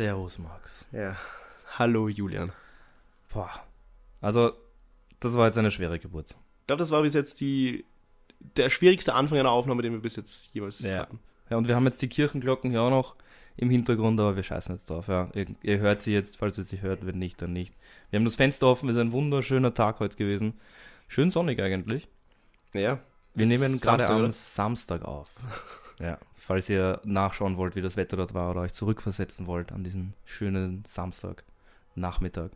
Servus, Max. Ja. Hallo, Julian. Boah. Also, das war jetzt eine schwere Geburt. Ich glaube, das war bis jetzt die, der schwierigste Anfang einer Aufnahme, den wir bis jetzt jemals Ja. hatten. Ja, und wir haben jetzt die Kirchenglocken hier auch noch im Hintergrund, aber wir scheißen jetzt drauf. Ja. Ihr, ihr hört sie jetzt, falls ihr sie hört, wenn nicht, dann nicht. Wir haben das Fenster offen, es ist ein wunderschöner Tag heute gewesen. Schön sonnig eigentlich. Ja. Wir nehmen gerade am oder? Samstag auf. ja, falls ihr nachschauen wollt, wie das Wetter dort war oder euch zurückversetzen wollt an diesen schönen Samstag-Nachmittag.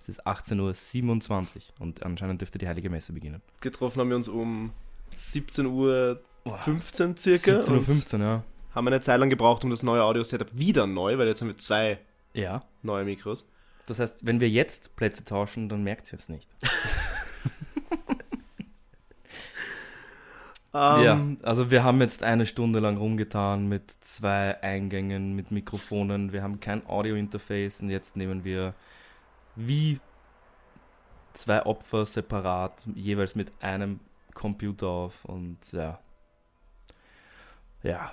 Es ist 18.27 Uhr und anscheinend dürfte die Heilige Messe beginnen. Getroffen haben wir uns um 17.15 Uhr circa. 17.15 und Uhr, ja. Haben eine Zeit lang gebraucht, um das neue Audio-Setup wieder neu, weil jetzt haben wir zwei Ja. neue Mikros. Das heißt, wenn wir jetzt Plätze tauschen, dann merkt ihr es nicht. ja, Ähm, also wir haben jetzt eine Stunde lang rumgetan mit zwei Eingängen, mit Mikrofonen. Wir haben kein Audio-Interface und jetzt nehmen wir wie zwei Opfer separat, jeweils mit einem Computer auf und ja. Ja.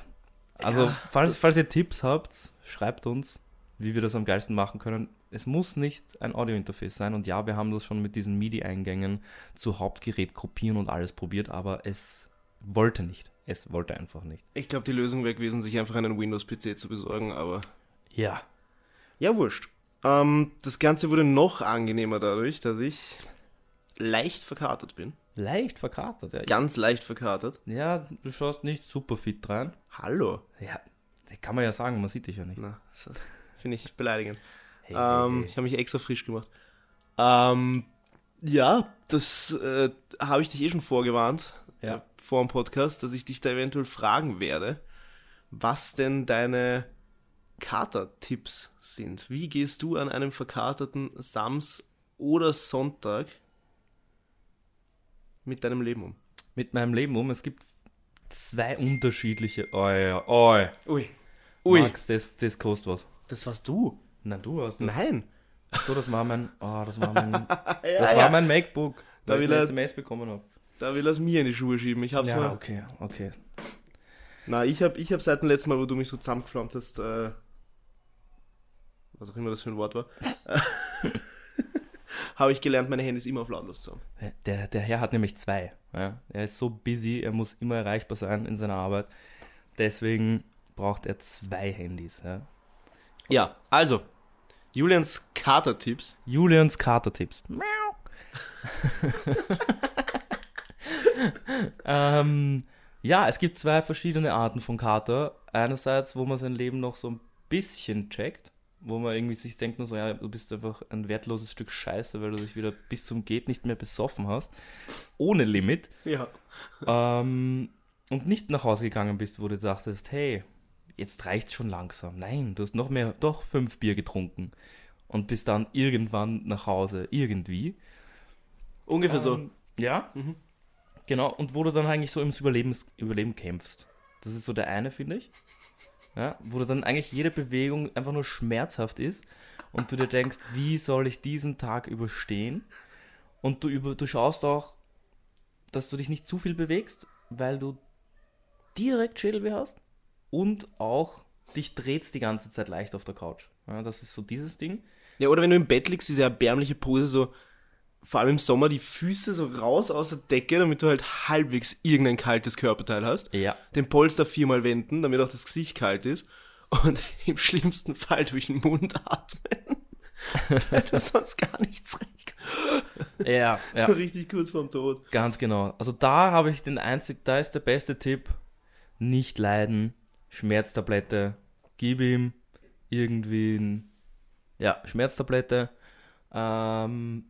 Also, Ja, falls, falls ihr Tipps habt, schreibt uns, wie wir das am geilsten machen können. Es muss nicht ein Audio-Interface sein und ja, wir haben das schon mit diesen MIDI-Eingängen zu Hauptgerät kopieren und alles probiert, aber es wollte nicht. Es wollte einfach nicht. Ich glaube, die Lösung wäre gewesen, sich einfach einen Windows-PC zu besorgen, aber Ja. ja, wurscht. Ähm, das Ganze wurde noch angenehmer dadurch, dass ich leicht verkatert bin. Leicht verkatert, ja. Ganz leicht verkatert. Ja, du schaust nicht super fit rein. Hallo. Ja, kann man ja sagen, man sieht dich ja nicht. Na, finde ich beleidigend. Hey, Ähm, hey, ich habe mich extra frisch gemacht. Ähm, ja, das äh, habe ich dich eh schon vorgewarnt Ja. Vor dem Podcast, dass ich dich da eventuell fragen werde, was denn deine Kater-Tipps sind. Wie gehst du an einem verkaterten Sams- oder Sonntag mit deinem Leben um? Mit meinem Leben um, es gibt zwei unterschiedliche. Oh ja, oh. Ui. Ui. Max, das, das kostet was. Das warst du. Nein, du hast das. Nein. So, das war mein. Oh, das war mein. Ja, Das ja. war mein MacBook, Da ich eine er- SMS bekommen habe. Da will er es mir in die Schuhe schieben. Ich hab's Ja, mal. okay, okay. Na, ich habe ich hab seit dem letzten Mal, wo du mich so zusammengeflammt hast, äh, was auch immer das für ein Wort war, habe ich gelernt, meine Handys immer auf lautlos zu haben. Der, der Herr hat nämlich zwei. Ja? Er ist so busy, er muss immer erreichbar sein in seiner Arbeit. Deswegen braucht er zwei Handys. Ja? Ja, also, Julians Kater-Tipps. Julians Kater-Tipps. ähm, ja, es gibt zwei verschiedene Arten von Kater. Einerseits, wo man sein Leben noch so ein bisschen checkt, wo man irgendwie sich denkt, nur so, ja, du bist einfach ein wertloses Stück Scheiße, weil du dich wieder bis zum Geht nicht mehr besoffen hast. Ohne Limit. Ja. Ähm, und nicht nach Hause gegangen bist, wo du dachtest, hey, jetzt reicht's schon langsam. Nein, du hast noch mehr, doch fünf Bier getrunken und bist dann irgendwann nach Hause, irgendwie. Ungefähr so. Ähm, Ja, Mhm. Genau. Und wo du dann eigentlich so ums Überleben, Überleben kämpfst. Das ist so der eine, finde ich. Ja, wo du dann eigentlich jede Bewegung einfach nur schmerzhaft ist und du dir denkst, wie soll ich diesen Tag überstehen? Und du, über, du schaust auch, dass du dich nicht zu viel bewegst, weil du direkt Schädelweh hast und auch dich drehst die ganze Zeit leicht auf der Couch. Ja, das ist so dieses Ding. Ja, oder wenn du im Bett liegst, diese erbärmliche Pose, so vor allem im Sommer die Füße so raus aus der Decke, damit du halt halbwegs irgendein kaltes Körperteil hast. Ja, Den Polster viermal wenden, damit auch das Gesicht kalt ist. Und im schlimmsten Fall durch den Mund atmen. weil du sonst gar nichts recht. ja, ja. So richtig kurz vorm Tod. Ganz genau. Also da habe ich den einzig, da ist der beste Tipp. Nicht leiden, Schmerztablette, gib ihm irgendwie ein, ja, Schmerztablette. Ähm,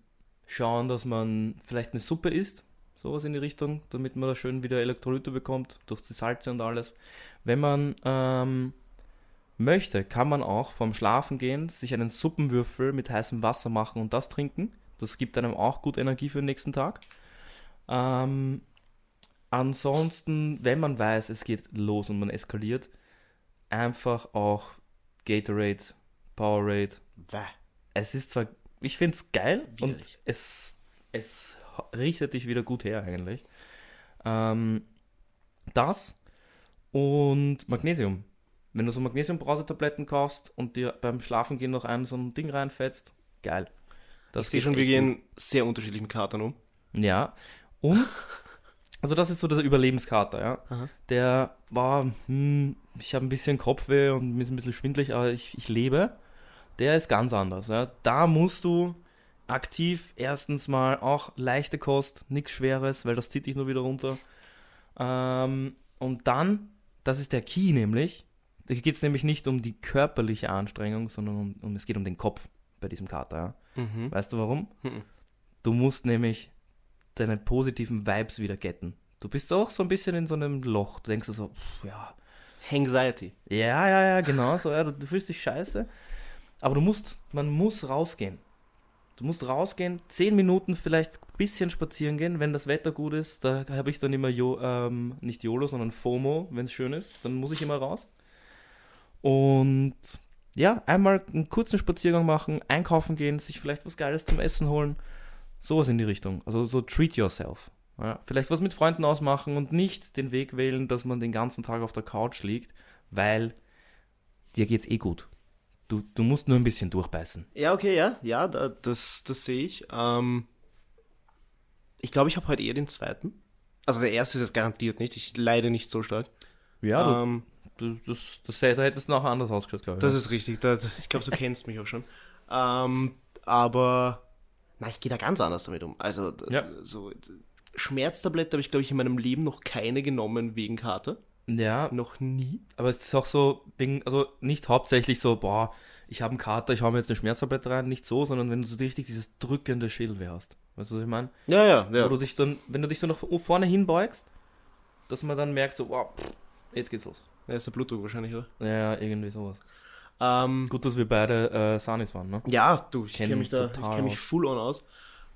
schauen, dass man vielleicht eine Suppe isst, sowas in die Richtung, damit man da schön wieder Elektrolyte bekommt, durch die Salze und alles. Wenn man ähm, möchte, kann man auch vorm Schlafen gehen sich einen Suppenwürfel mit heißem Wasser machen und das trinken. Das gibt einem auch gut Energie für den nächsten Tag. Ähm, ansonsten, wenn man weiß, es geht los und man eskaliert, einfach auch Gatorade, Powerade. Bäh. Es ist zwar, ich finde es geil und Widerlich. es, es richtet dich wieder gut her eigentlich. Ähm, das und Magnesium. Wenn du so Magnesium-Brausetabletten kaufst und dir beim Schlafengehen noch ein so ein Ding reinfetzt, geil. Das Ich sehe schon, wir gehen sehr unterschiedlichen Katern um. Ja. Und, also das ist so der Überlebenskater, ja. Aha. Der war, hm, ich habe ein bisschen Kopfweh und mir ist ein bisschen schwindlig, aber ich, ich lebe. Der ist ganz anders, ja. Da musst du aktiv erstens mal auch leichte Kost, nichts Schweres, weil das zieht dich nur wieder runter. Ähm, und dann, das ist der Key nämlich, da geht es nämlich nicht um die körperliche Anstrengung, sondern um, um es geht um den Kopf bei diesem Kater. Ja. Mhm. Weißt du warum? Mhm. Du musst nämlich deine positiven Vibes wieder getten. Du bist auch so ein bisschen in so einem Loch. Du denkst so, pff, ja, Anxiety. ja, ja, ja, genau so. Ja, du, du fühlst dich scheiße. Aber du musst, man muss rausgehen. Du musst rausgehen, zehn Minuten vielleicht ein bisschen spazieren gehen, wenn das Wetter gut ist. Da habe ich dann immer, jo, ähm, nicht YOLO, sondern FOMO, wenn es schön ist. Dann muss ich immer raus. Und ja, einmal einen kurzen Spaziergang machen, einkaufen gehen, sich vielleicht was Geiles zum Essen holen. Sowas in die Richtung. Also so treat yourself. Ja, vielleicht was mit Freunden ausmachen und nicht den Weg wählen, dass man den ganzen Tag auf der Couch liegt, weil dir geht's eh gut. Du, du musst nur ein bisschen durchbeißen. Ja, okay, ja, ja, da, das, das sehe ich. Ähm, ich glaube, ich habe heute eher den zweiten. Also der erste ist es garantiert nicht. Ich leide nicht so stark. Ja, ähm, du, du, das, das, da hättest du nachher anders ausgeschaut, glaube ich. das ist richtig. Da, ich glaube, du kennst mich auch schon. Ähm, aber na, ich gehe da ganz anders damit um. Also Ja. so Schmerztablette habe ich, glaube ich, in meinem Leben noch keine genommen wegen Kater. Ja, Noch nie. aber es ist auch so, wegen, also nicht hauptsächlich so, boah, ich habe einen Kater, ich hau mir jetzt eine Schmerztablette rein, nicht so, sondern wenn du so richtig dieses drückende Schildweh hast. Weißt du, was ich meine? Ja, ja, ja. Wo du dich dann, wenn du dich so nach vorne hinbeugst, dass man dann merkt, so, wow, pff, jetzt geht's los. Da ist der Blutdruck wahrscheinlich, oder? Ja, irgendwie sowas. Ähm, Gut, dass wir beide äh, Sanis waren, ne? Ja, du, ich Kenn kenne mich mich da, ich kenne mich full on aus.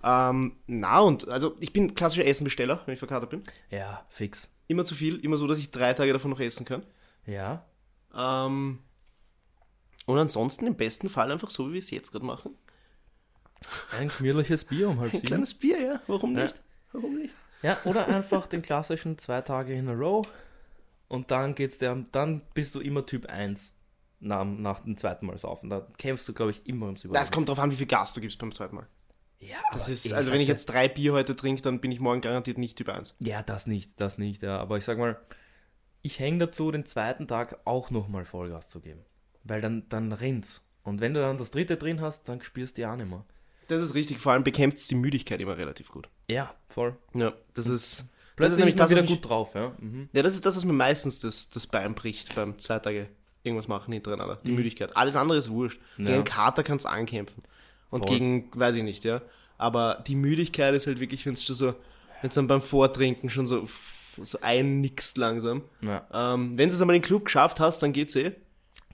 Ähm, na und, also ich bin klassischer Essenbesteller, wenn ich verkatert bin. Ja, fix. Immer zu viel, immer so, dass ich drei Tage davon noch essen kann. Ja, Ähm, und ansonsten im besten Fall einfach so, wie wir es jetzt gerade machen. ein gemütliches Bier um halb Ein sieben. kleines Bier, ja, warum Ja. nicht? Warum nicht? Ja, oder einfach den klassischen zwei Tage in a row und dann geht's dir, dann bist du immer Typ 1 nach, nach dem zweiten Mal saufen. Da kämpfst du, glaube ich, immer ums Überleben. Das kommt drauf an, wie viel Gas du gibst beim zweiten Mal. Ja, Das ist, also wenn ich jetzt drei Bier heute trinke, dann bin ich morgen garantiert nicht Typ 1. Ja, das nicht, das nicht, ja. Aber ich sag mal, ich hänge dazu, den zweiten Tag auch nochmal Vollgas zu geben. Weil dann, dann rinnt's. Und wenn du dann das dritte drin hast, dann spürst du ja auch nicht mehr. Das ist richtig, vor allem bekämpft es die Müdigkeit immer relativ gut. Ja, voll. Ja, das ist, das Plötzlich ist nämlich ist man das, wieder gut drauf, ja. Mhm. Ja, das ist das, was mir meistens das, das Bein bricht beim zwei Tage irgendwas machen hintereinander. Die Müdigkeit. Alles andere ist wurscht. Gegen Mhm. Ja. Kater kannst du ankämpfen. Und Voll. gegen, weiß ich nicht, ja. Aber die Müdigkeit ist halt wirklich, wenn es schon so, wenn es dann beim Vortrinken schon so, so einnickst langsam. Ja, Ähm, wenn du es einmal in den Club geschafft hast, dann geht's eh.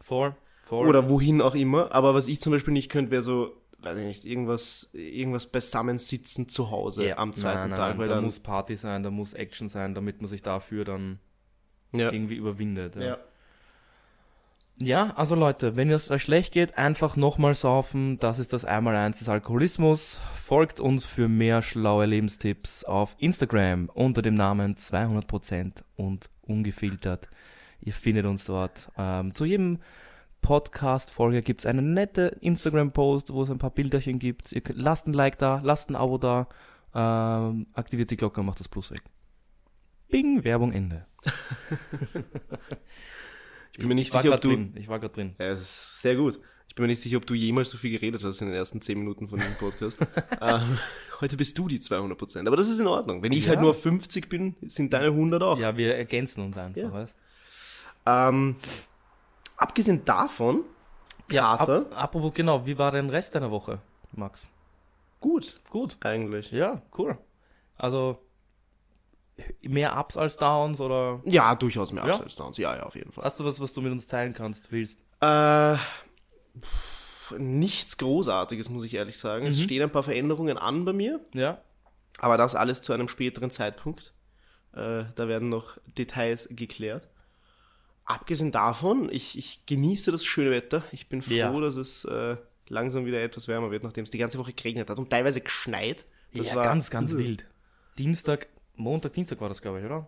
voll, voll. Oder wohin auch immer. Aber was ich zum Beispiel nicht könnte, wäre so, weiß ich nicht, irgendwas, irgendwas beisammensitzen zu Hause ja. am zweiten nein, nein, Tag. Weil da dann, muss Party sein, da muss Action sein, damit man sich dafür dann ja, irgendwie überwindet. Ja. Ja. Also Leute, wenn es euch schlecht geht, einfach nochmal saufen. Das ist das Einmaleins des Alkoholismus. Folgt uns für mehr schlaue Lebenstipps auf Instagram unter dem Namen 200% und ungefiltert. Ihr findet uns dort. Ähm, zu jedem Podcast-Folge gibt es eine nette Instagram-Post, wo es ein paar Bilderchen gibt. Ihr lasst ein Like da, lasst ein Abo da, ähm, aktiviert die Glocke und macht das Plus weg. Bing, Werbung Ende. Ich bin mir nicht sicher, ob du, drin. Ich war gerade drin. Ja, es ist sehr gut. Ich bin mir nicht sicher, ob du jemals so viel geredet hast in den ersten 10 Minuten von diesem Podcast. ähm, heute bist du die 200%. Aber das ist in Ordnung. Wenn ich Ja. halt nur 50 bin, sind deine 100 auch. Ja, wir ergänzen uns einfach, Ja. weißt Ähm, abgesehen davon, Kater, Ap apropos, genau, wie war dein Rest deiner Woche, Max? gut, Gut. eigentlich. Ja, cool. Also, mehr Ups als Downs oder Ja, durchaus mehr Ja? Ups als Downs. Ja, ja, auf jeden Fall. hast du was, was du mit uns teilen kannst, willst? Äh, pff, nichts Großartiges, muss ich ehrlich sagen. Es Mhm. stehen ein paar Veränderungen an bei mir, Ja? aber das alles zu einem späteren Zeitpunkt. Äh, da werden noch Details geklärt. Abgesehen davon, ich, ich genieße das schöne Wetter. Ich bin froh, Ja. dass es äh, langsam wieder etwas wärmer wird, nachdem es die ganze Woche geregnet hat und teilweise geschneit. Das ja, war ganz, ganz wild. Dienstag, Montag, Dienstag war das, glaube ich, oder?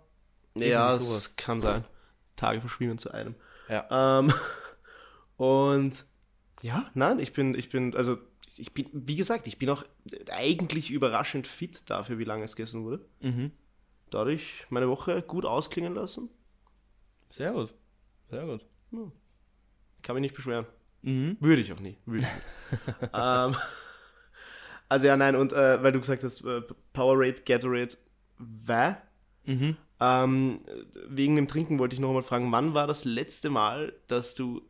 Ja, Irgendwie es sowas. kann sein. Tage verschwimmen zu einem. Ja. Ähm, und ja, nein, ich bin, ich bin, also ich bin, wie gesagt, ich bin auch eigentlich überraschend fit dafür, wie lange es gestern wurde. Mhm. Dadurch meine Woche gut ausklingen lassen. Sehr gut. Sehr gut. Kann mich nicht beschweren. Mhm. Würde ich auch nie. Würde ich ähm, also ja, nein, und äh, weil du gesagt hast, äh, Powerade, Gatorade, wä? Mhm. Ähm, wegen dem Trinken wollte ich noch mal fragen, wann war das letzte Mal, dass du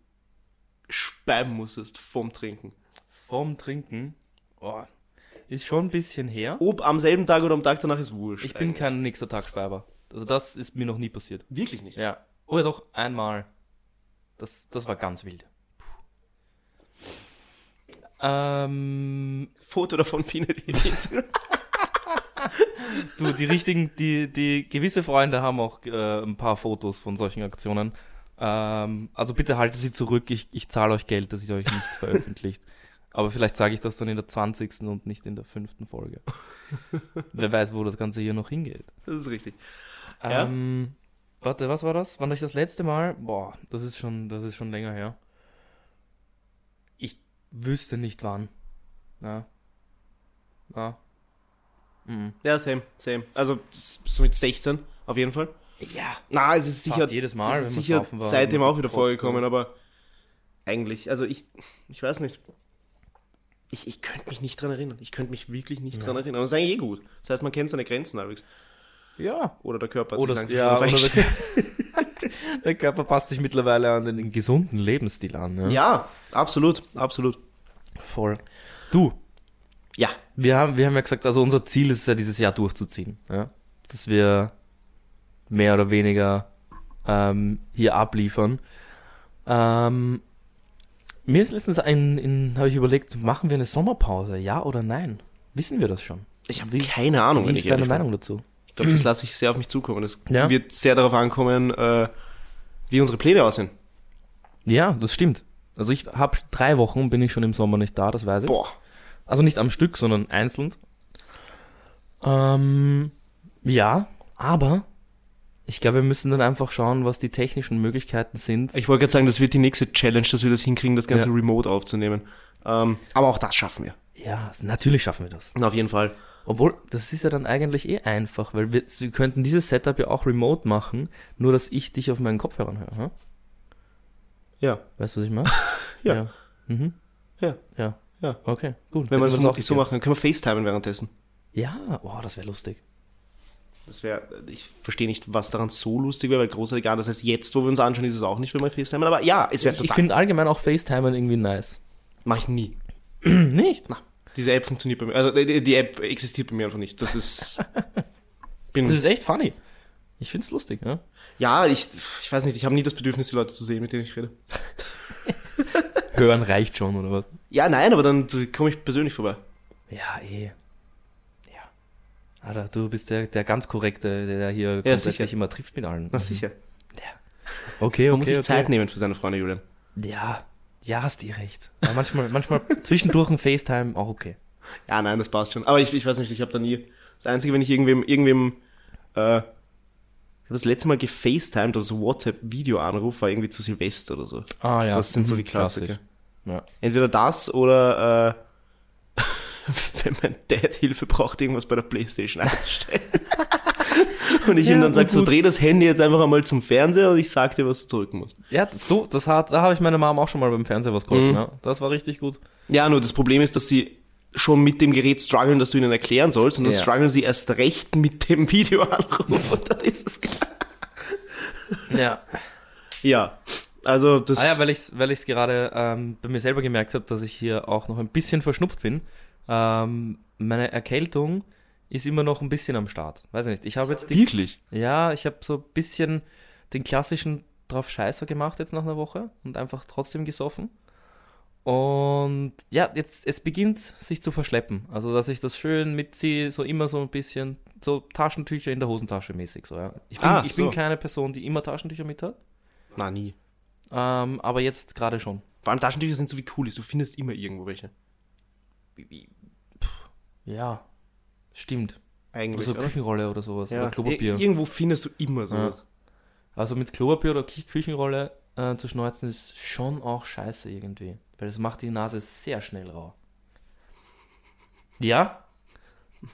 speiben musstest vom Trinken? Vorm Trinken. Oh, ist schon ein bisschen her. Ob am selben Tag oder am Tag danach ist wurscht. Ich bin eigentlich. kein nächster Tag Speiber. Also das ist mir noch nie passiert. Wirklich nicht. Ja. Oh ja, doch, einmal. Das, das war ganz wild. Ähm, Foto davon findet ihr in Instagram. du, die richtigen, die, die gewisse Freunde haben auch äh, ein paar Fotos von solchen Aktionen. Ähm, also bitte haltet sie zurück, ich, ich zahle euch Geld, dass ich euch nicht veröffentlicht. Aber vielleicht sage ich das dann in der 20. und nicht in der fünften Folge. Wer weiß, wo das Ganze hier noch hingeht. Das ist richtig. Ja. Ähm, warte, was war das? Wann ich das letzte Mal? Boah, das ist schon, das ist schon länger her. Ich wüsste nicht wann. Ja. Ja. Mhm. Ja, same, same. Also so mit 16 auf jeden Fall. Ja. Na, es ist sicher, jedes Mal, ist sicher waren, seitdem auch wieder vorgekommen, ja. aber eigentlich, also ich, ich weiß nicht. Ich, ich könnte mich nicht dran erinnern. Ich könnte mich wirklich nicht dran erinnern. Und das ist eigentlich eh gut. Das heißt, man kennt seine Grenzen halbwegs. Ja. Oder der Körper hat Oder, sich ja, oder der, der Körper passt sich mittlerweile an den gesunden Lebensstil an. Ja. Ja, absolut, absolut. Voll. Du, Ja, wir haben, wir haben ja gesagt, also unser Ziel ist es ja, dieses Jahr durchzuziehen. Ja? Dass wir mehr oder weniger ähm, hier abliefern. Ähm, mir ist letztens ein, in, habe ich überlegt, machen wir eine Sommerpause, ja oder nein? Wissen wir das schon? ich habe keine Ahnung, Wie ist ich deine ehrlich bin. Meinung dazu? Ich glaube, das lasse ich sehr auf mich zukommen. Das Ja. wird sehr darauf ankommen, äh, wie unsere Pläne aussehen. Ja, das stimmt. Also ich habe drei Wochen, bin ich schon im Sommer nicht da, das weiß ich. Boah, Also nicht am Stück, sondern einzeln. Ähm, ja, aber ich glaube, wir müssen dann einfach schauen, was die technischen Möglichkeiten sind. ich wollte gerade sagen, das wird die nächste Challenge, dass wir das hinkriegen, das Ganze Ja. remote aufzunehmen. Ähm, aber auch das schaffen wir. Ja, natürlich schaffen wir das. Auf jeden Fall. Obwohl, das ist ja dann eigentlich eh einfach, weil wir, wir könnten dieses Setup ja auch remote machen, nur dass ich dich auf meinen Kopfhörern höre. Hm? Ja, Weißt du, was ich meine? Ja. Mhm. ja. Ja. Ja. Okay, gut. Wenn wir das vermutlich so machen, dann können wir FaceTimen währenddessen. Ja, oh, das wäre lustig. Das wäre, ich verstehe nicht, was daran so lustig wäre, weil großartig gar, das heißt, jetzt, wo wir uns anschauen, ist es auch nicht, wenn wir FaceTimen, aber ja, es wäre Ich, ich total. finde allgemein auch FaceTime irgendwie nice. Mach ich nie. Nicht? Na, diese App funktioniert bei mir, also die, die App existiert bei mir einfach nicht. Das ist, Das ist echt funny. Ich find's lustig, ja. ja, ich, ich weiß nicht, ich habe nie das Bedürfnis, die Leute zu sehen, mit denen ich rede. Hören reicht schon, oder was? Ja, nein, aber dann komme ich persönlich vorbei. Ja, eh. Ja. Alter, du bist der, der ganz korrekte, der hier komplett sicher. sich immer trifft mit allen. Na sicher. Okay, okay. Man muss sich okay. Zeit nehmen für seine Freunde, Julian. Ja, ja, hast dir recht. Ja, manchmal, manchmal zwischendurch ein FaceTime auch okay. Ja, nein, das passt schon. Aber ich, ich weiß nicht, ich habe da nie. Das Einzige, wenn ich irgendwem, irgendwem, äh, ich habe das letzte Mal gefacetimed oder so WhatsApp-Video-Anruf war irgendwie zu Silvester oder so. Ah ja. Das sind so mhm, die Klassiker. klassisch. Ja. Entweder das oder äh, wenn mein Dad Hilfe braucht, irgendwas bei der Playstation einzustellen. und ich Ja, ihm dann sage, so dreh das Handy jetzt einfach einmal zum Fernseher und ich sag dir, was du drücken musst. Ja, so, das hat, da habe ich meiner Mom auch schon mal beim Fernseher was geholfen, Mhm. ja. Das war richtig gut. Ja, nur das Problem ist, dass sie schon mit dem Gerät strugglen, dass du ihnen erklären sollst und dann Ja. strugglen sie erst recht mit dem Videoanruf und dann ist es klar. Ja. Ja, also das. Ah ja, weil ich es weil ich's gerade ähm, bei mir selber gemerkt habe, dass ich hier auch noch ein bisschen verschnupft bin. Ähm, meine Erkältung ist immer noch ein bisschen am Start. Weiß ich nicht. Ich habe jetzt die, wirklich. ja, ich habe so ein bisschen den klassischen drauf Scheißer gemacht jetzt nach einer Woche und einfach trotzdem gesoffen. Und ja, jetzt es beginnt sich zu verschleppen. Also dass ich das schön mitziehe, so immer so ein bisschen so Taschentücher in der Hosentasche mäßig so. Ja. Ich bin, Ah, ich bin so. keine Person, die immer Taschentücher mit hat. Na, nie. Ähm, aber jetzt gerade schon. Vor allem Taschentücher sind so wie cool ist. Du findest immer irgendwo welche. Ja, stimmt. Eigentlich. Also oder? Küchenrolle oder sowas. Ja. Oder Klopapier. Ir- Irgendwo findest du immer sowas. Also mit Klopapier oder Kü- Küchenrolle äh, zu schneuzen ist schon auch scheiße irgendwie. Weil das macht die Nase sehr schnell rau. Ja?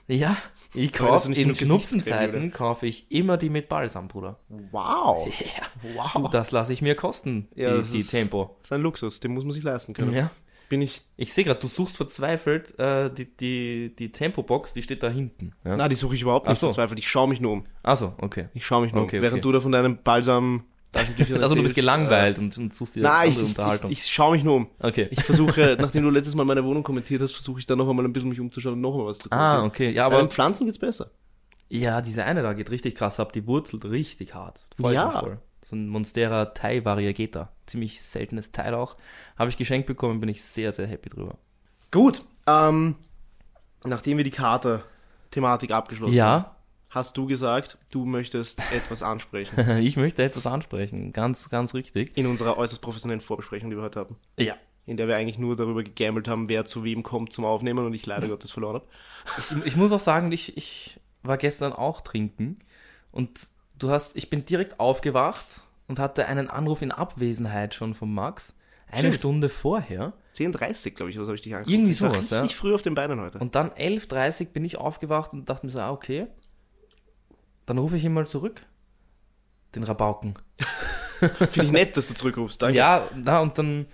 Ja? Ich kaufe in Schnupfenzeiten kaufe ich immer die mit Balsam, Bruder. Wow. Ja. Wow. Du, das lasse ich mir kosten, Ja, die, das die ist- Tempo. Das ist ein Luxus, den muss man sich leisten können. Ja. Bin ich. Ich sehe gerade, du suchst verzweifelt äh, die, die, die Tempo-Box, die steht da hinten. Ja? Na, die suche ich überhaupt nicht so. verzweifelt. Ich schaue mich nur um. Achso, okay. Ich schaue mich nur Okay, um. Während okay. du da von deinem Balsam Also du bist erzählst, gelangweilt und, und suchst dir Äh, nein, ich, andere ich, ich, Unterhaltung. ich schaue mich nur um. okay. Ich versuche, nachdem du letztes Mal meine Wohnung kommentiert hast, versuche ich dann noch einmal ein bisschen mich umzuschauen und noch mal was zu ah, kommentieren. okay. Ja, Aber den Pflanzen geht's besser. ja, diese eine da geht richtig krass ab. Die wurzelt richtig hart. Freut Ja. voll. So ein Monstera Thai Variegata. Ziemlich seltenes Teil auch. Habe ich geschenkt bekommen, bin ich sehr, sehr happy drüber. Gut, ähm, nachdem wir die Karte-Thematik abgeschlossen haben, Ja, hast du gesagt, du möchtest etwas ansprechen ich möchte etwas ansprechen. Ganz, ganz richtig. in unserer äußerst professionellen Vorbesprechung, die wir heute hatten. Ja. In der wir eigentlich nur darüber gegambelt haben, wer zu wem kommt zum Aufnehmen und ich leider Gottes verloren habe. Ich, ich muss auch sagen, ich, ich war gestern auch trinken und du hast, ich bin direkt aufgewacht und hatte einen Anruf in Abwesenheit schon von Max. Eine Stimmt. Stunde vorher. 10.30 glaube ich, was habe ich dich angerufen. Irgendwie ich war sowas, ja. früh auf den Beinen heute. Und dann 11.30 bin ich aufgewacht und dachte mir so, ah, okay. Dann rufe ich ihn mal zurück. Den Rabauken. Finde ich nett, dass du zurückrufst. Danke. Ja, na, und dann,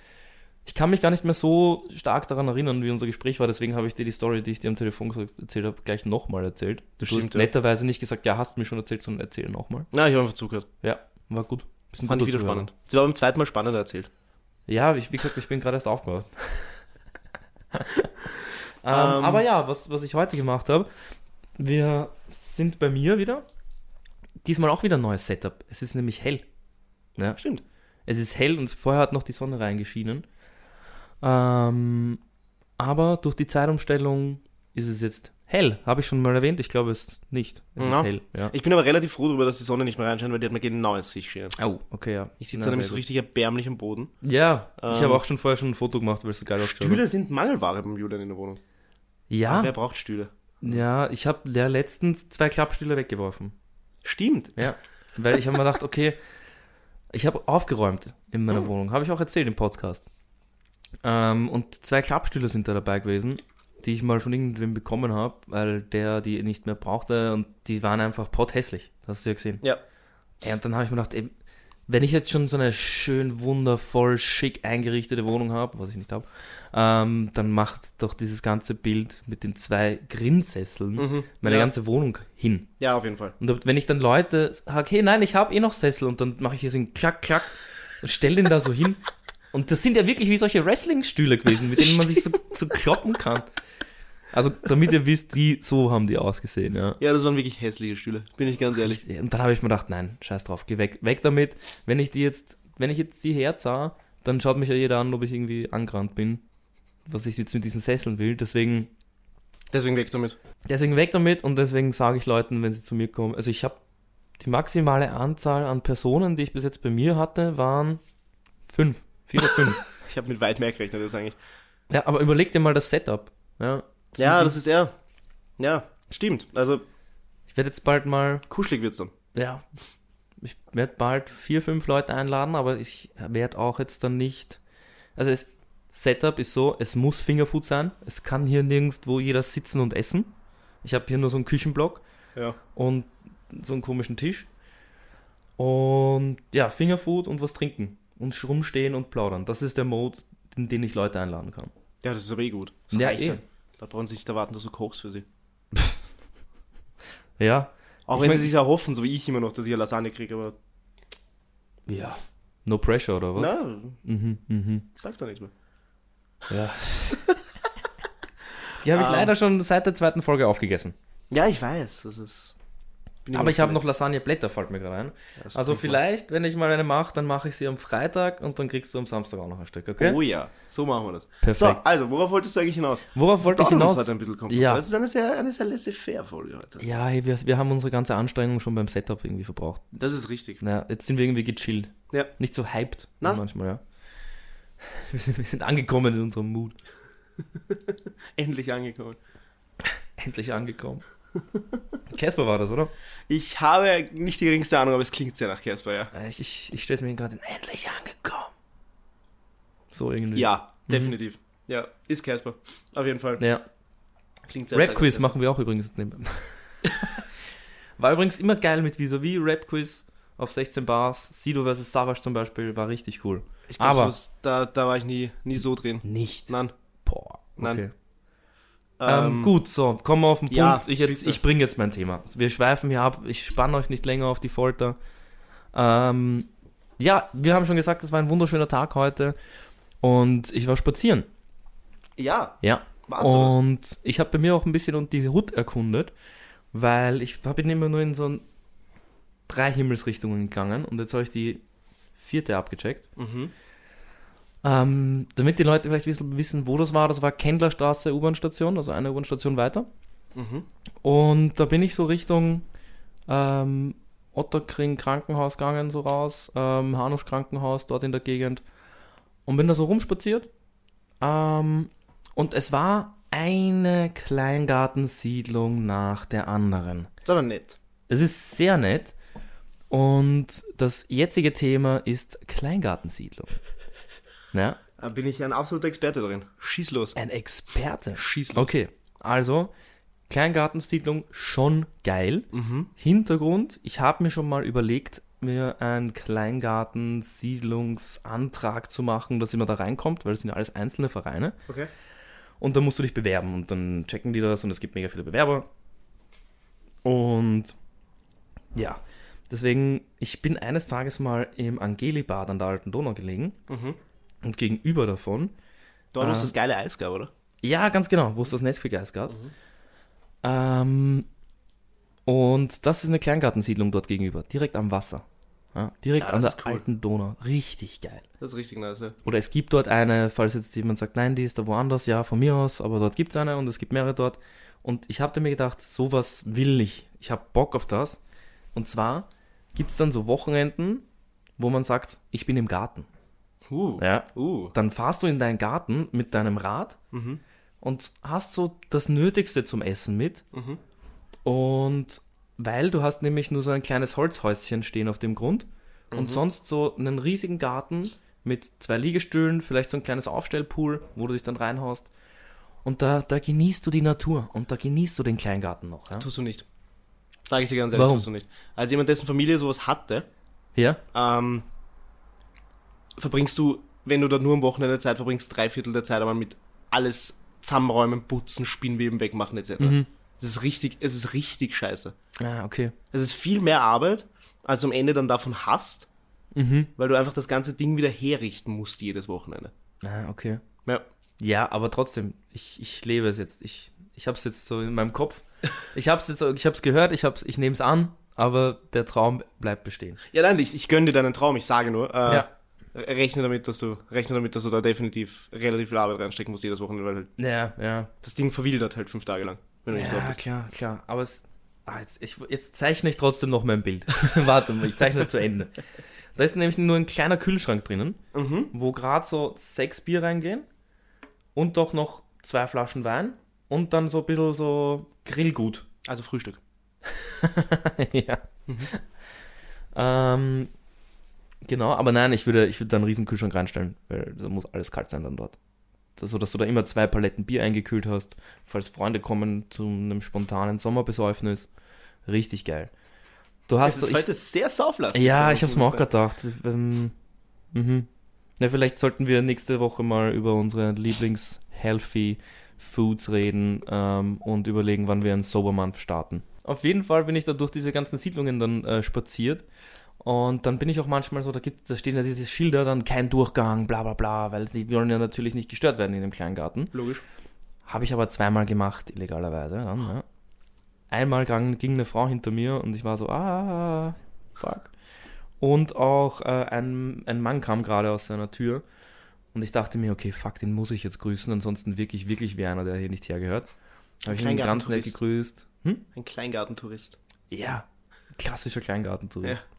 ich kann mich gar nicht mehr so stark daran erinnern, wie unser Gespräch war. Deswegen habe ich dir die Story, die ich dir am Telefon gesagt- erzählt habe, gleich nochmal erzählt. Das du stimmt, hast ja. netterweise nicht gesagt, ja, hast du mir schon erzählt, sondern erzähl nochmal. Na, ich habe einfach zugehört. Ja, war gut. Bist ein Fand ich wieder spannend. Sie war beim zweiten Mal spannender erzählt. Ja, ich, wie gesagt, ich bin gerade erst aufgewacht. ähm, aber ja, was, was ich heute gemacht habe, wir sind bei mir wieder. Diesmal auch wieder ein neues Setup. Es ist nämlich hell. Ja, Stimmt. es ist hell und vorher hat noch die Sonne reingeschienen. Ähm, aber durch die Zeitumstellung ist es jetzt hell. Habe ich schon mal erwähnt? Ich glaube es nicht. Es Ja. ist hell. Ja. Ich bin aber relativ froh darüber, dass die Sonne nicht mehr reinscheint, weil die hat mir genau ins Gesicht schienen. Oh, okay, ja. Ich sitze nämlich so richtig erbärmlich am Boden. Ja, ich Ähm, habe auch schon vorher schon ein Foto gemacht, weil es so geil ausschaut. Stühle sind Mangelware beim Julian in der Wohnung. Ja, Wer braucht Stühle? Ja, ich habe ja letztens zwei Klappstühle weggeworfen. Stimmt. Ja, weil ich habe mir gedacht, okay, ich habe aufgeräumt in meiner Oh. Wohnung, habe ich auch erzählt im Podcast. Ähm, und zwei Klappstühle sind da dabei gewesen, die ich mal von irgendwem bekommen habe, weil der die nicht mehr brauchte und die waren einfach pothässlich. Das hast du ja gesehen. Ja. Ja, und dann habe ich mir gedacht, eben, wenn ich jetzt schon so eine schön, wundervoll, schick eingerichtete Wohnung habe, was ich nicht habe, ähm, dann macht doch dieses ganze Bild mit den zwei Grinnsesseln Mhm. meine ja. ganze Wohnung hin. ja, auf jeden Fall. Und wenn ich dann Leute sage, hey, nein, ich habe eh noch Sessel und dann mache ich hier so einen Klack, Klack und stell den da so hin. Und das sind ja wirklich wie solche Wrestling-Stühle gewesen, mit denen man sich so, so kloppen kann. Also, damit ihr wisst, die, so haben die ausgesehen, ja. Ja, das waren wirklich hässliche Stühle, bin ich ganz ehrlich. Und dann habe ich mir gedacht, nein, scheiß drauf, geh weg, weg damit. Wenn ich die jetzt, wenn ich jetzt die herzah, dann schaut mich ja jeder an, ob ich irgendwie angerannt bin, was ich jetzt mit diesen Sesseln will. Deswegen, Deswegen weg damit. deswegen weg damit und deswegen sage ich Leuten, wenn sie zu mir kommen, also ich habe die maximale Anzahl an Personen, die ich bis jetzt bei mir hatte, waren fünf, vier oder fünf. Ich habe mit weit mehr gerechnet, das eigentlich. ja, aber überleg dir mal das Setup. Ja, Ja, das ist er. Ja, stimmt. Also, ich werde jetzt bald mal kuschelig wird's dann. ja, ich werde bald vier, fünf Leute einladen, aber ich werde auch jetzt dann nicht. Also das Setup ist so, es muss Fingerfood sein. Es kann hier nirgendwo jeder sitzen und essen. Ich habe hier nur so einen Küchenblock Ja. und so einen komischen Tisch. Und ja, Fingerfood und was trinken. Und rumstehen und plaudern. Das ist der Mode, in den ich Leute einladen kann. Ja, das ist aber eh gut. Das Ja, eh. Da brauchen sie nicht erwarten, dass du kochst für sie. Ja. Auch Ich wenn mein- sie sich erhoffen, so wie ich immer noch, dass ich eine Lasagne kriege, aber Ja. No pressure, oder was? na, Mhm, mhm. ich sag da nichts mehr. Ja. Die habe ich Ähm. leider schon seit der zweiten Folge aufgegessen. Ja, ich weiß, das ist. Bin Aber ich habe noch. Lasagneblätter, fällt mir gerade ein. Ja, das Also vielleicht, wenn ich mal eine mache, dann mache ich sie am Freitag und dann kriegst du am Samstag auch noch ein Stück, okay? Oh ja, so machen wir das. Perfekt. So, also, worauf wolltest du eigentlich hinaus? Worauf wollte ich hinaus? heute ein bisschen. Ja. Das ist eine sehr, eine sehr laissez-faire-Folge heute. Ja, hey, wir, wir haben unsere ganze Anstrengung schon beim Setup irgendwie verbraucht. Das ist richtig. Na, jetzt sind wir irgendwie gechillt. Ja. Nicht so hyped Na? manchmal, ja. Wir sind, wir sind angekommen in unserem Mood. Endlich angekommen. Endlich angekommen. Casper war das, oder? Ich habe nicht die geringste Ahnung, aber es klingt sehr nach Casper, ja. Äh, Ich, ich, ich stelle mir gerade endlich angekommen. So irgendwie. Ja, definitiv. Ja, ist Casper. Auf jeden Fall. Ja. Klingt sehr Rap Quiz nach machen wir auch übrigens nebenbei. war übrigens immer geil mit Vis-a-vis Rap Quiz auf 16 Bars. Sido vs. Savage zum Beispiel war richtig cool. Casper. Ich glaub, Aber- da, da war ich nie, nie so drin. Nicht. Nein. Boah. Nein. Okay. Ähm, gut, so, kommen wir auf den Punkt. ja, ich jetzt, ich bringe jetzt mein Thema. Wir schweifen hier ab. Ich spanne euch nicht länger auf die Folter. Ähm, ja, wir haben schon gesagt, es war ein wunderschöner Tag heute. Und ich war spazieren. Ja, Ja. Warst du das? Und ich habe bei mir auch ein bisschen unter die Hut erkundet, weil ich bin immer nur in so drei Himmelsrichtungen gegangen und jetzt habe ich die vierte abgecheckt. Mhm. Ähm, damit die Leute vielleicht wissen, wo das war, das war Kendlerstraße U-Bahn-Station, also eine U-Bahn-Station weiter. Mhm. Und da bin ich so Richtung ähm, Otterkring Krankenhaus gegangen, so raus, ähm, Hanusch Krankenhaus, dort in der Gegend. Und bin da so rumspaziert. Ähm, und es war eine Kleingartensiedlung nach der anderen. Ist aber nett. Es ist sehr nett. Und das jetzige Thema ist Kleingartensiedlung. Ja, Da bin ich ein absoluter Experte drin. Schieß los. ein Experte. Schieß los. Okay, also Kleingartensiedlung schon geil. Mhm. Hintergrund, ich habe mir schon mal überlegt, mir einen Kleingartensiedlungsantrag zu machen, dass immer da reinkommt, weil es sind ja alles einzelne Vereine. Okay. Und dann musst du dich bewerben und dann checken die das und es gibt mega viele Bewerber. Und ja, deswegen, ich bin eines Tages mal im Angelibad an der Alten Donau gelegen Mhm. Und gegenüber davon Dort, wo es Ah. das geile Eis gab, oder? ja, ganz genau, wo es das Nesquik-Eis gab. Ähm, und das ist eine Kleingartensiedlung dort gegenüber, direkt am Wasser. Ja, direkt Ja, an der cool. alten Donau. Richtig geil. Das ist richtig nice, ja. Oder es gibt dort eine, falls jetzt jemand sagt, nein, die ist da woanders, ja, von mir aus, aber dort gibt es eine und es gibt mehrere dort. Und ich habe mir gedacht, sowas will ich. Ich habe Bock auf das. Und zwar gibt es dann so Wochenenden, wo man sagt, ich bin im Garten. Uh. Ja, Uh. dann fahrst du in deinen Garten mit deinem Rad Mhm. und hast so das Nötigste zum Essen mit. Mhm. Und weil du hast nämlich nur so ein kleines Holzhäuschen stehen auf dem Grund und sonst so einen riesigen Garten mit zwei Liegestühlen, vielleicht so ein kleines Aufstellpool, wo du dich dann reinhaust. Und da, da genießt du die Natur und da genießt du den Kleingarten noch. Ja? Tust du nicht. Sage ich dir ganz ehrlich, Warum? tust du nicht. Als jemand, dessen Familie sowas hatte, ja? ähm, verbringst du, wenn du dort nur am Wochenende Zeit verbringst, drei Viertel der Zeit einmal mit alles zusammenräumen, putzen, Spinnweben wegmachen etc. Mhm. Das ist richtig, es ist richtig scheiße. Ah, okay. Es ist viel mehr Arbeit, als du am Ende dann davon hast, Mhm. weil du einfach das ganze Ding wieder herrichten musst jedes Wochenende. Ah, okay. Ja. Ja, aber trotzdem, ich, ich lebe es jetzt. Ich, ich habe es jetzt so in meinem Kopf. Ich habe es jetzt, so- ich habe es gehört, ich, hab's, ich nehme es an, aber der Traum bleibt bestehen. Ja, nein, ich, ich gönne dir deinen Traum, ich sage nur. Äh, Ja. Rechne damit, dass du, rechne damit, dass du da definitiv relativ viel Arbeit reinstecken musst jedes Wochenende, weil halt Ja, ja. das Ding verwildert halt fünf Tage lang, Ja, klar, klar. Aber es, ah, jetzt, ich, jetzt zeichne ich trotzdem noch mein Bild. Warte mal, ich zeichne zu Ende. Da ist nämlich nur ein kleiner Kühlschrank drinnen, Mhm. wo gerade so sechs Bier reingehen und doch noch zwei Flaschen Wein und dann so ein bisschen so Grillgut. Also Frühstück. ja. Ähm, genau, aber nein, ich würde, ich würde da einen riesen Kühlschrank reinstellen, weil da muss alles kalt sein dann dort. Das, so dass du da immer zwei Paletten Bier eingekühlt hast, falls Freunde kommen zu einem spontanen Sommerbesäufnis. Richtig geil. Du Es hast ist so, ich, heute sehr sauflastig. ja, ich hab's mir auch gedacht. Ähm, mhm. Ja, vielleicht sollten wir nächste Woche mal über unsere Lieblings-Healthy Foods reden ähm, und überlegen, wann wir einen Sober Month starten. Auf jeden Fall bin ich da durch diese ganzen Siedlungen dann äh, spaziert und dann bin ich auch manchmal so, da, gibt, da stehen ja diese Schilder, dann kein Durchgang, bla bla bla, weil die wollen ja natürlich nicht gestört werden in dem Kleingarten. Logisch. Habe ich aber zweimal gemacht, illegalerweise. Dann, ja. Einmal ging eine Frau hinter mir und ich war so, ah, fuck. Und auch äh, ein, ein Mann kam gerade aus seiner Tür und ich dachte mir, okay, fuck, den muss ich jetzt grüßen, ansonsten wirklich, wirklich wie einer, der hier nicht hergehört. Habe ich ihn ganz nett Kleingartentourist. gegrüßt. Hm? Ein Kleingartentourist. Ja, klassischer Kleingartentourist. Ja.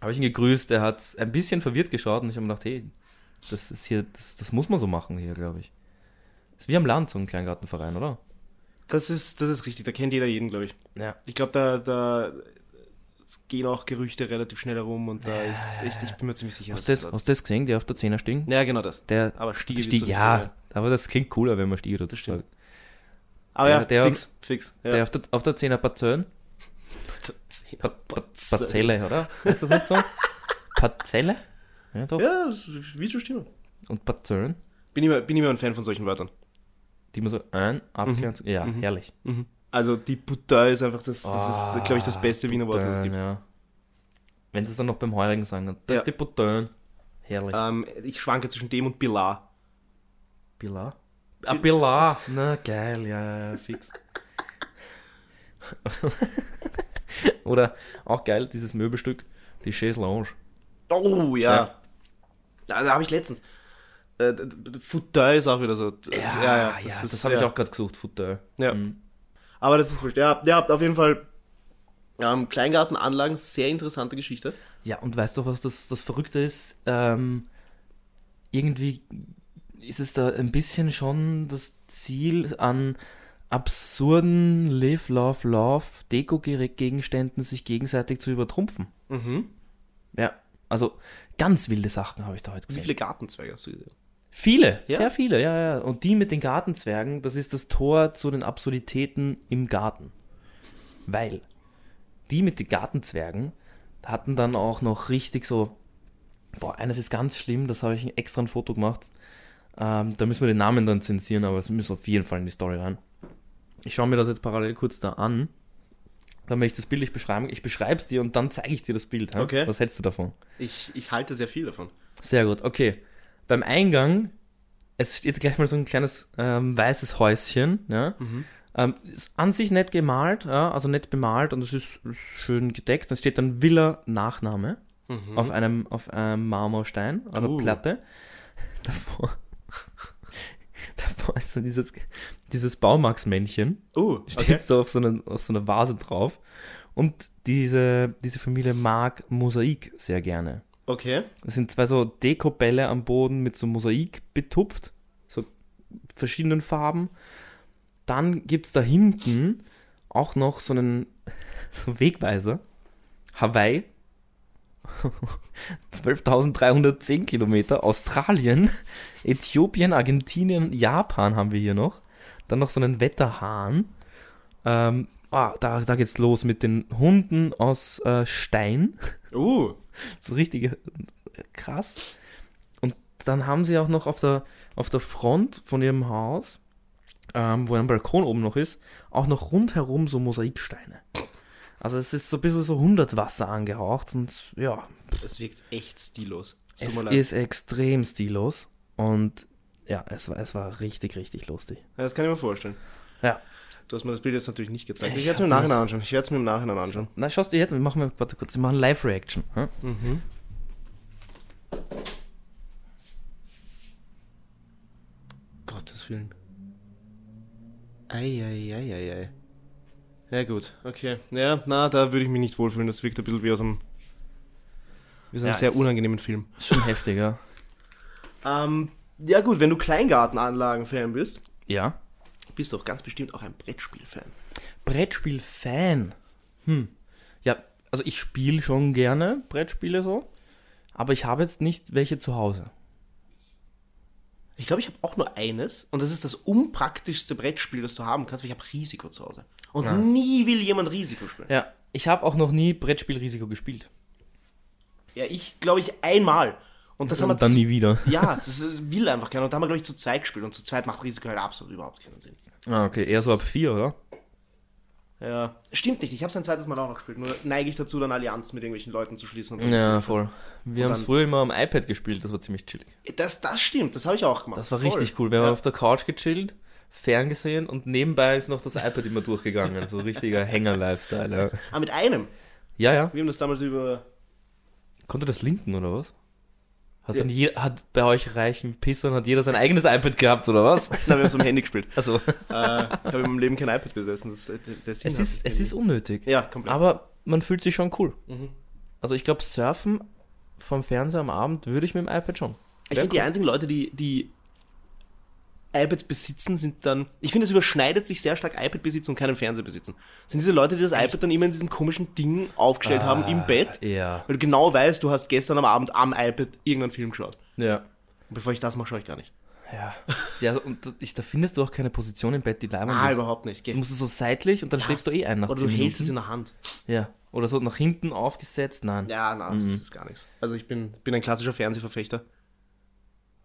Habe ich ihn gegrüßt, er hat ein bisschen verwirrt geschaut und ich habe mir gedacht, hey, das ist hier, das, das muss man so machen hier, glaube ich. Ist wie am Land, so ein Kleingartenverein, oder? Das ist, das ist richtig, da kennt jeder jeden, glaube ich. Ja. Ich glaube, da, da gehen auch Gerüchte relativ schnell herum und da ist echt, ich bin mir ziemlich sicher, Hast du das, das hast das gesehen, der auf der Zehner stiegen? Ja, genau das. Der, Aber Stiege Stieg, ja, mehr. aber das klingt cooler, wenn man Stiege dazu sagt. Aber Der- ja, der- fix, fix. Ja. Der auf der, auf der Zehner Parzellen, Pa- Parzelle, oder? Heißt das nicht so? Parzelle? Ja, doch. Ja, das wird schon stimmen. Und Parzellen, Bin immer, bin immer ein Fan von solchen Wörtern. die man so ein, abgrenzt. Ja, Mhm. herrlich. Also die Butter ist einfach das, das Ah, ist, glaube ich, das beste Wiener Wort, das es gibt. Ja. Wenn sie es dann noch beim Heurigen sagen, das Ja. ist die Buttern. Herrlich. Ähm, ich schwanke zwischen dem und Pilar. Pilar? Ah, Pilar. Na, geil, ja, ja, ja, fix. Oder auch geil, dieses Möbelstück, die Chaise Lounge. Oh, ja. Ja. Da, da habe ich letztens. Äh, Futter ist auch wieder so. Ja, ja, das, ist- habe ich ja. auch gerade gesucht, Futter. Ja. Mhm. Aber das ist wurscht. Ja, ja, auf jeden Fall. Ähm, Kleingartenanlagen, sehr interessante Geschichte. Ja, und weißt du, was das, das Verrückte ist? Ähm, irgendwie ist es da ein bisschen schon das Ziel an absurden Live, Love, Love Deko-Gegenständen sich gegenseitig zu übertrumpfen. Mhm. Ja, also ganz wilde Sachen habe ich da heute Wie gesehen. viele Gartenzweige hast du gesehen? Viele, Ja? sehr viele, ja, ja. Und die mit den Gartenzwergen, das ist das Tor zu den Absurditäten im Garten. Weil die mit den Gartenzwergen hatten dann auch noch richtig so, boah, eines ist ganz schlimm, das habe ich extra ein Foto gemacht. Ähm, da müssen wir den Namen dann zensieren, aber es muss auf jeden Fall in die Story rein. Ich schaue mir das jetzt parallel kurz da an. Dann möchte ich das Bild nicht beschreiben. Ich beschreibe es dir und dann zeige ich dir das Bild. hä? Okay. Was hältst du davon? Ich, ich halte sehr viel davon. Sehr gut, okay. Beim Eingang, es steht gleich mal so ein kleines ähm, weißes Häuschen, ja. Ähm, ist an sich nett gemalt, ja, also nett bemalt und es ist schön gedeckt. Es steht dann Villa Nachname auf einem auf einem Marmorstein oder Uh. Platte. Davor, davor ist so dieses, dieses Baumarksmännchen Oh, steht so auf so, einer, auf so einer Vase drauf. Und diese, diese Familie mag Mosaik sehr gerne. Okay. Das sind zwei so Dekobälle am Boden mit so Mosaik betupft, so verschiedenen Farben. Dann gibt es da hinten auch noch so einen so Wegweiser. Hawaii. 12.310 Kilometer. Australien, Äthiopien, Argentinien, Japan haben wir hier noch. Dann noch so einen Wetterhahn. Ähm, ah, da, da geht's los mit den Hunden aus äh, Stein. Uh. So richtig krass. Und dann haben sie auch noch auf der, auf der Front von ihrem Haus, ähm, wo ein Balkon oben noch ist, auch noch rundherum so Mosaiksteine. Also es ist so ein bisschen so Hundertwasser angehaucht und ja, Es wirkt echt stillos. es leid. ist extrem stilos und ja, es war, es war richtig, richtig lustig. Ja, das kann ich mir vorstellen. Ja. Du hast mir das Bild jetzt natürlich nicht gezeigt. Ich Ich werde es mir im Nachhinein anschauen. Ich werde es mir im Nachhinein anschauen. Na, schaust du jetzt, wir machen wir, warte kurz, wir machen Live-Reaction. hm? Mhm. Gottes Willen. Eieieiei. Ja, gut, okay. Ja, na, da würde ich mich nicht wohlfühlen. Das wirkt ein bisschen wie aus einem, wie aus einem Ja, sehr unangenehmen Film. Schon heftig, ja. Ähm, ja, gut, wenn du Kleingartenanlagen-Fan bist, Ja. bist du auch ganz bestimmt auch ein Brettspiel-Fan. Brettspiel-Fan. Hm. Ja, also ich spiele schon gerne Brettspiele so, aber ich habe jetzt nicht welche zu Hause. Ich glaube, ich habe auch nur eines und das ist das unpraktischste Brettspiel, das du haben kannst, weil ich habe Risiko zu Hause. Und Ja. nie will jemand Risiko spielen. Ja, ich habe auch noch nie Brettspielrisiko gespielt. Ja, ich glaube ich einmal. Und das haben wir Und dann nie wieder. Ja, das will einfach keiner. Und da haben wir, glaube ich, zu zweit gespielt. Und zu zweit macht Risiko halt absolut überhaupt keinen Sinn. Ah, okay, eher so ab vier, oder? Ja. Stimmt nicht, ich habe es ein zweites Mal auch noch gespielt. Nur neige ich dazu, dann Allianzen mit irgendwelchen Leuten zu schließen. Und Ja, voll. Wir haben es früher immer am iPad gespielt, das war ziemlich chillig. das, das stimmt, das habe ich auch gemacht. Das war Voll. richtig cool. Wir haben Ja. auf der Couch gechillt, ferngesehen und nebenbei ist noch das iPad immer durchgegangen. So richtiger Hänger-Lifestyle, ja. Ah, mit einem. Ja, ja. Wir haben das damals über. Konnte das linken, oder was? Hat, dann je, hat bei euch reichen Pissern, hat jeder sein eigenes iPad gehabt, oder was? Na, wir haben es am Handy gespielt. Also, äh, ich habe in meinem Leben kein iPad besessen. Das, der Sinn es ist, es ist unnötig. Ja, komplett. Aber man fühlt sich schon cool. Mhm. Also ich glaube, surfen vom Fernseher am Abend würde ich mit dem iPad schon. Ich finde die cool. einzigen Leute, die, die iPad besitzen, sind dann, ich finde, es überschneidet sich sehr stark iPad besitzen und keinen Fernseher besitzen. Sind diese Leute, die das iPad dann immer in diesem komischen Ding aufgestellt haben im Bett, Ja. weil du genau weißt, du hast gestern am Abend am iPad irgendeinen Film geschaut. Ja. Und bevor ich das mache, schaue ich gar nicht. Ja. Ja, und ich, da findest du auch keine Position im Bett, die leibend Ah, ist. überhaupt nicht. Geh. Du musst so seitlich und dann schläfst du eh ein nach Oder 10 du hältst es in der Hand. Ja. Oder so nach hinten aufgesetzt. Nein. Ja, na, das ist gar nichts. Also ich bin, bin ein klassischer Fernsehverfechter.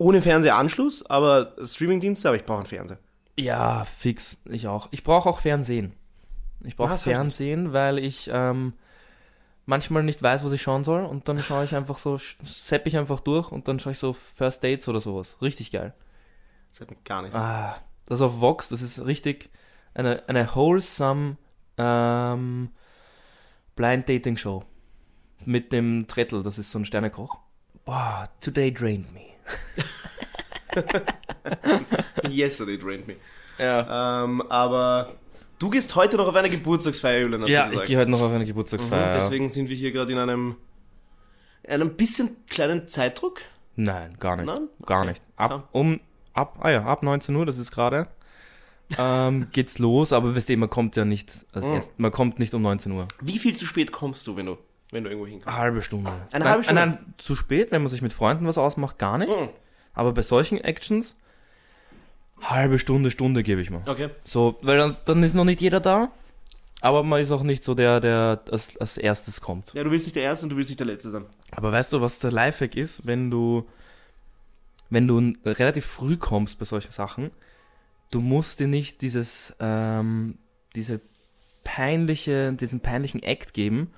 Ohne Fernsehanschluss, aber Streamingdienste, aber ich brauche einen Fernseher. Ja, fix. Ich auch. Ich brauche auch Fernsehen. Ich brauche Fernsehen, weil ich ähm, manchmal nicht weiß, was ich schauen soll. Und dann schaue ich einfach so, sepp ich einfach durch und dann schaue ich so First Dates oder sowas. Richtig geil. Das hat mir gar nichts. Ah, das auf Vox, das ist richtig eine, eine wholesome ähm, Blind Dating Show. Mit dem Trettel, das ist so ein Sternekoch. Boah, today drained me. Yesterday drained me. Ja. Ähm, aber du gehst heute noch auf eine Geburtstagsfeier, Julian, hast Ja, du ich gesagt. gehe heute noch auf eine Mhm, Geburtstagsfeier. Deswegen sind wir hier gerade in einem, in einem bisschen kleinen Zeitdruck. Nein, gar nicht. Nein? Gar Okay. nicht. Ab um ab ah ja, ab 19 Uhr, das ist gerade. ähm, geht's los, aber wisst ihr, man kommt ja nicht als Mhm. erst, man kommt nicht um 19 Uhr. Wie viel zu spät kommst du, wenn du, wenn du irgendwo hinkommst? Eine halbe Stunde. Eine Nein, halbe Stunde? Nein, zu spät, wenn man sich mit Freunden was ausmacht, gar nicht. Mhm. Aber bei solchen Actions halbe Stunde, Stunde gebe ich mal. Okay. So, weil dann, dann ist noch nicht jeder da, aber man ist auch nicht so der, der als, als erstes kommt. Ja, du willst nicht der Erste und du willst nicht der Letzte sein. Aber weißt du, was der Lifehack ist, wenn du, wenn du relativ früh kommst bei solchen Sachen, du musst dir nicht dieses, ähm, diese peinliche, diesen peinlichen Act geben,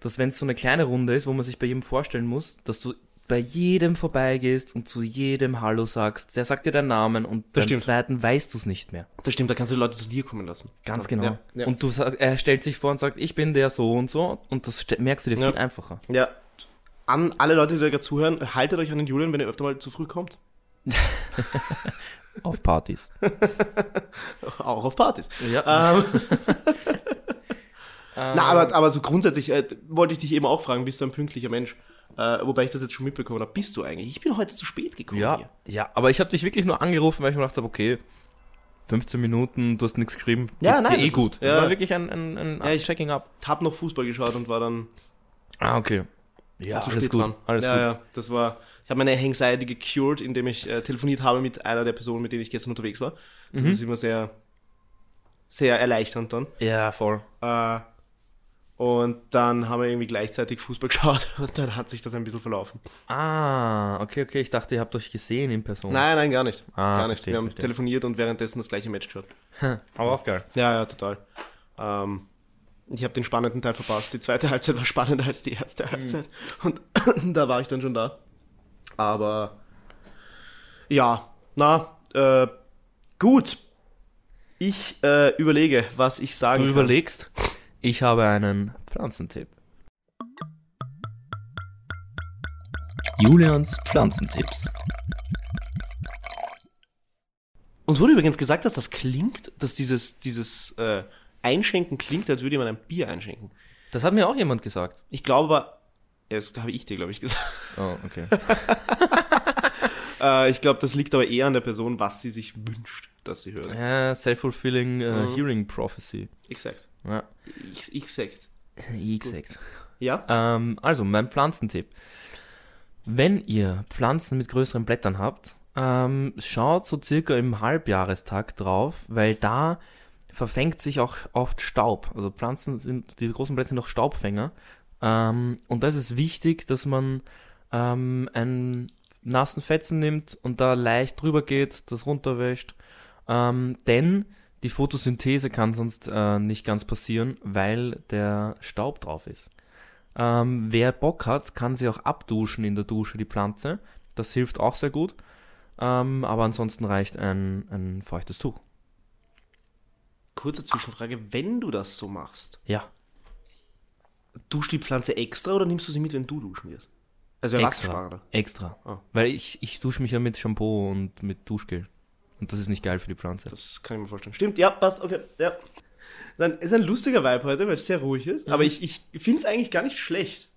dass wenn es so eine kleine Runde ist, wo man sich bei jedem vorstellen muss, dass du bei jedem vorbeigehst und zu jedem Hallo sagst, der sagt dir deinen Namen und Das beim stimmt. zweiten weißt du es nicht mehr. Das stimmt, da kannst du die Leute zu dir kommen lassen. Ganz genau. Ja, ja. Und du sag, er stellt sich vor und sagt, ich bin der so und so und das merkst du dir Ja. viel einfacher. ja. An alle Leute, die da gerade zuhören, haltet euch an den Julian, wenn ihr öfter mal zu früh kommt. Auf Partys. Auch auf Partys. Ja. Ähm, Na, aber, aber so grundsätzlich äh, wollte ich dich eben auch fragen, bist du ein pünktlicher Mensch? Äh, wobei ich das jetzt schon mitbekommen habe. Bist du eigentlich? Ich bin heute zu spät gekommen. Ja, Hier. ja, aber ich habe dich wirklich nur angerufen, weil ich mir gedacht habe, okay, 15 Minuten, du hast nichts geschrieben, Ja, nein, eh das gut. ist- Das ja. war wirklich ein, ein, ein Ja, ich- Checking up. Hab noch Fußball geschaut und war dann Ah, okay. Ja, zu alles spät gut. dran. Alles ja, gut. ja, das war. Ich habe meine Anxiety gecured, indem ich äh, telefoniert habe mit einer der Personen, mit denen ich gestern unterwegs war. Das Mhm. ist immer sehr, sehr erleichternd dann. Ja, voll. Äh, und dann haben wir irgendwie gleichzeitig Fußball geschaut und dann hat sich das ein bisschen verlaufen. Ah, okay, okay. Ich dachte, ihr habt euch gesehen in Person. Nein, nein, gar nicht. Ah, gar nicht. verstehe, wir haben verstehe. telefoniert und währenddessen das gleiche Match geschaut. Aber auch geil. Ja, ja, total. Ähm, ich habe den spannenden Teil verpasst. Die zweite Halbzeit war spannender als die erste Halbzeit. Und da war ich dann schon da. Aber ja, na, äh, gut. Ich äh, überlege, was ich sagen Du kann. überlegst, ich habe einen Pflanzentipp. Julians Pflanzentipps. Uns wurde übrigens gesagt, dass das klingt, dass dieses, dieses äh, Einschenken klingt, als würde jemand ein Bier einschenken. Das hat mir auch jemand gesagt. Ich glaube aber, ja, das habe ich dir, glaube ich, gesagt. Oh, okay. Äh, ich glaube, das liegt aber eher an der Person, was sie sich wünscht, dass sie hört. ja, self-fulfilling uh, Mhm. hearing prophecy. Exakt. Ja, Ich, ich sagt. exakt. Ja? Ähm, also, mein Pflanzentipp. Wenn ihr Pflanzen mit größeren Blättern habt, ähm, schaut so circa im Halbjahrestag drauf, weil da verfängt sich auch oft Staub. Also Pflanzen sind, die großen Blätter sind auch Staubfänger. Ähm, und da ist es wichtig, dass man ähm, einen nassen Fetzen nimmt und da leicht drüber geht, das runterwäscht. Ähm, denn die Photosynthese kann sonst äh, nicht ganz passieren, weil der Staub drauf ist. Ähm, wer Bock hat, kann sie auch abduschen in der Dusche, die Pflanze. Das hilft auch sehr gut. Ähm, aber ansonsten reicht ein, ein feuchtes Tuch. Kurze Zwischenfrage. Wenn du das so machst, Ja, duschst du die Pflanze extra oder nimmst du sie mit, wenn du duschen wirst? Also extra. Extra. Ah. Weil ich, ich dusche mich ja mit Shampoo und mit Duschgel. Und das ist nicht geil für die Pflanze. Das kann ich mir vorstellen. Stimmt, ja, passt, okay, ja. Dann ist ein lustiger Vibe heute, weil es sehr ruhig ist. Aber ich, ich finde es eigentlich gar nicht schlecht.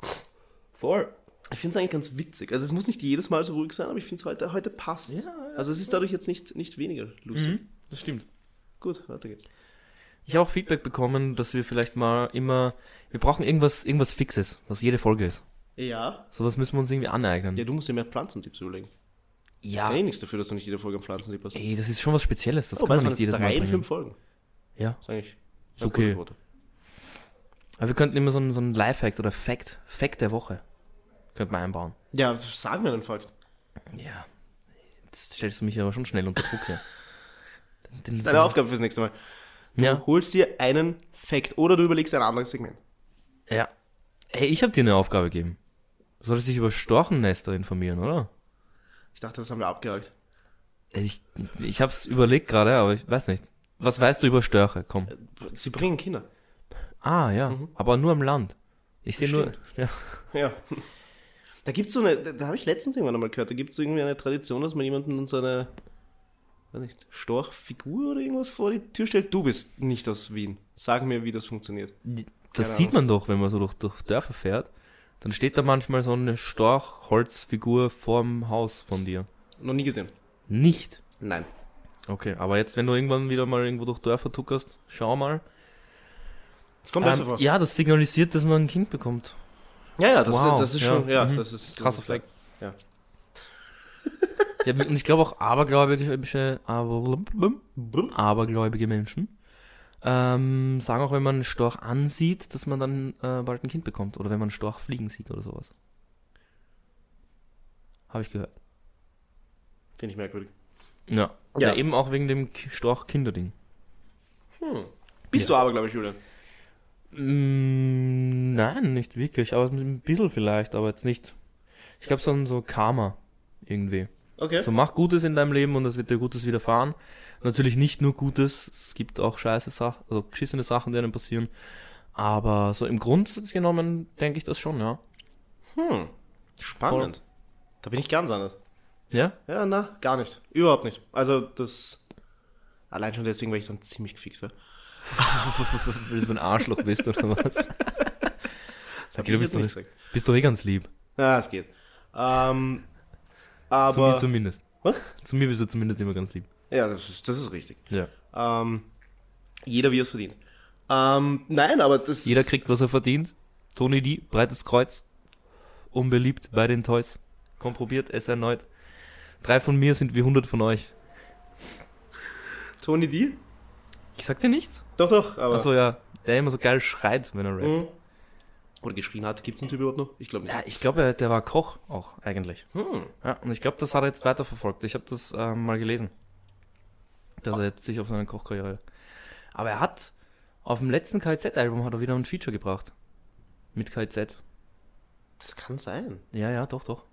Voll. Ich finde es eigentlich ganz witzig. Also es muss nicht jedes Mal so ruhig sein, aber ich finde es heute, heute passt. Ja, ja. also es ist dadurch jetzt nicht, nicht weniger lustig. Das stimmt. Gut, weiter geht's. Ich habe auch Feedback bekommen, dass wir vielleicht mal immer, wir brauchen irgendwas, irgendwas Fixes, was jede Folge ist. Ja. Sowas müssen wir uns irgendwie aneignen. Ja, du musst dir mehr Pflanzentipps überlegen. Ja. Kann eh nichts dafür, dass du nicht jede Folge einen Pflanzentipp hast. Ey, das ist schon was Spezielles, das oh, kann man nicht jedes drei Mal in bringen. fünf Folgen. Ja. Ist eigentlich Ist okay. Aber wir könnten immer so einen, so einen Lifehack oder Fact, Fact der Woche, könnten wir einbauen. Ja, sag mir einen Fakt. Ja. Jetzt stellst du mich aber schon schnell unter Druck hier. Das ist deine Aufgabe fürs nächste Mal. Du Ja. holst dir einen Fakt oder du überlegst ein anderes Segment. Ja. Hey, ich habe dir eine Aufgabe gegeben. Du solltest dich über Storchennester informieren, oder? Ich dachte, das haben wir abgehakt. Ich, ich hab's überlegt gerade, aber ich weiß nicht. Was weißt du über Störche? Komm. Sie bringen Kinder. Ah, ja. Aber nur am Land. Ich sehe nur. Ja. Ja. Da gibt's so eine, da, habe ich letztens irgendwann einmal gehört, da gibt's irgendwie eine Tradition, dass man jemanden so eine, weiß nicht, Storchfigur oder irgendwas vor die Tür stellt. Du bist nicht aus Wien. Sag mir, wie das funktioniert. Das Keine sieht man doch, wenn man so durch, durch Dörfer fährt. Dann steht da manchmal so eine Storchholzfigur vorm Haus von dir. Noch nie gesehen. Nicht. Nein. Okay, aber jetzt, wenn du irgendwann wieder mal irgendwo durch Dörfer tuckerst, schau mal. Das kommt Ähm, vor. ja, das signalisiert, dass man ein Kind bekommt. Ja, ja, das, Wow, das ist ja, schon, ja, mhm. das ist Krasser ist Fleck. Ja. Ja, und ich glaube auch abergläubige, aber, abergläubige Menschen ähm, sagen auch, wenn man einen Storch ansieht, dass man dann äh, bald ein Kind bekommt. Oder wenn man einen Storch fliegen sieht oder sowas. Habe ich gehört. Finde ich merkwürdig. Ja. Ja. ja. eben auch wegen dem Storch-Kinderding. Hm. Bist du aber, glaube ich, Julian. Mm, nein, nicht wirklich, aber ein bisschen vielleicht, aber jetzt nicht. Ich glaube, so ein so Karma irgendwie. Okay. So mach Gutes in deinem Leben und es wird dir Gutes widerfahren. Natürlich nicht nur Gutes, es gibt auch scheiße Sachen, also geschissene Sachen, die einem passieren. Aber so im Grundsatz genommen denke ich das schon, ja. Hm. Spannend. Da bin ich ganz anders. Ja? Ja, na, gar nicht. Überhaupt nicht. Also, das. Allein schon deswegen, weil ich dann ziemlich gefixt wäre. Weil du so ein Arschloch bist oder was? Hab Okay, du bist jetzt nicht doch, gesagt. bist doch eh ganz lieb. Ja, es geht. Ähm, Zu mir aber. zumindest. Was? Zu mir bist du zumindest immer ganz lieb. Ja, das ist, das ist richtig. Ja. Ähm, jeder, wie er es verdient. Ähm, nein, aber das. Jeder kriegt, was er verdient. Tony D, breites Kreuz. Unbeliebt bei den Toys. Komprobiert es erneut. Drei von mir sind wie 100 von euch. Tony D? Ich sag dir nichts. Doch, doch, aber. Achso, ja. Der immer so geil schreit, wenn er rappt. Mhm. Oder geschrien hat. Gibt es einen Typ überhaupt noch? Ich glaube nicht. Ja, ich glaube, der war Koch auch eigentlich. Hm. Ja, und ich glaube, das hat er jetzt weiterverfolgt. Ich habe das ähm, mal gelesen. Dass er jetzt sich auf seine Kochkarriere. Aber er hat auf dem letzten KZ-Album hat er wieder ein Feature gebracht. Mit KZ. Das kann sein. Ja, ja, doch, doch.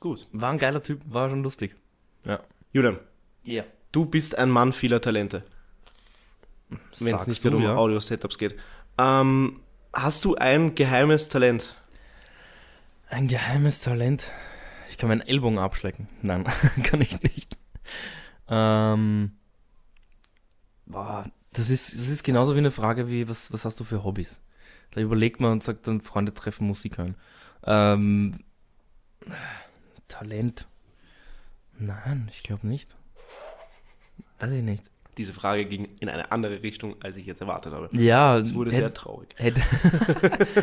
Gut. War ein geiler Typ, war schon lustig. Ja. Julian, Ja. du bist ein Mann vieler Talente. Wenn es nicht gerade um ja. Audio-Setups geht. Ähm, hast du ein geheimes Talent? Ein geheimes Talent. Ich kann meinen Ellbogen abschlecken. Nein, kann ich nicht. Ähm, boah, das ist, das ist genauso wie eine Frage wie, was, was hast du für Hobbys? Da überlegt man und sagt dann, Freunde treffen Musik hören. Ähm, Talent. Nein, ich glaube nicht. Weiß ich nicht. Diese Frage ging in eine andere Richtung, als ich jetzt erwartet habe. Ja, Es wurde hätte- sehr traurig. Hätte,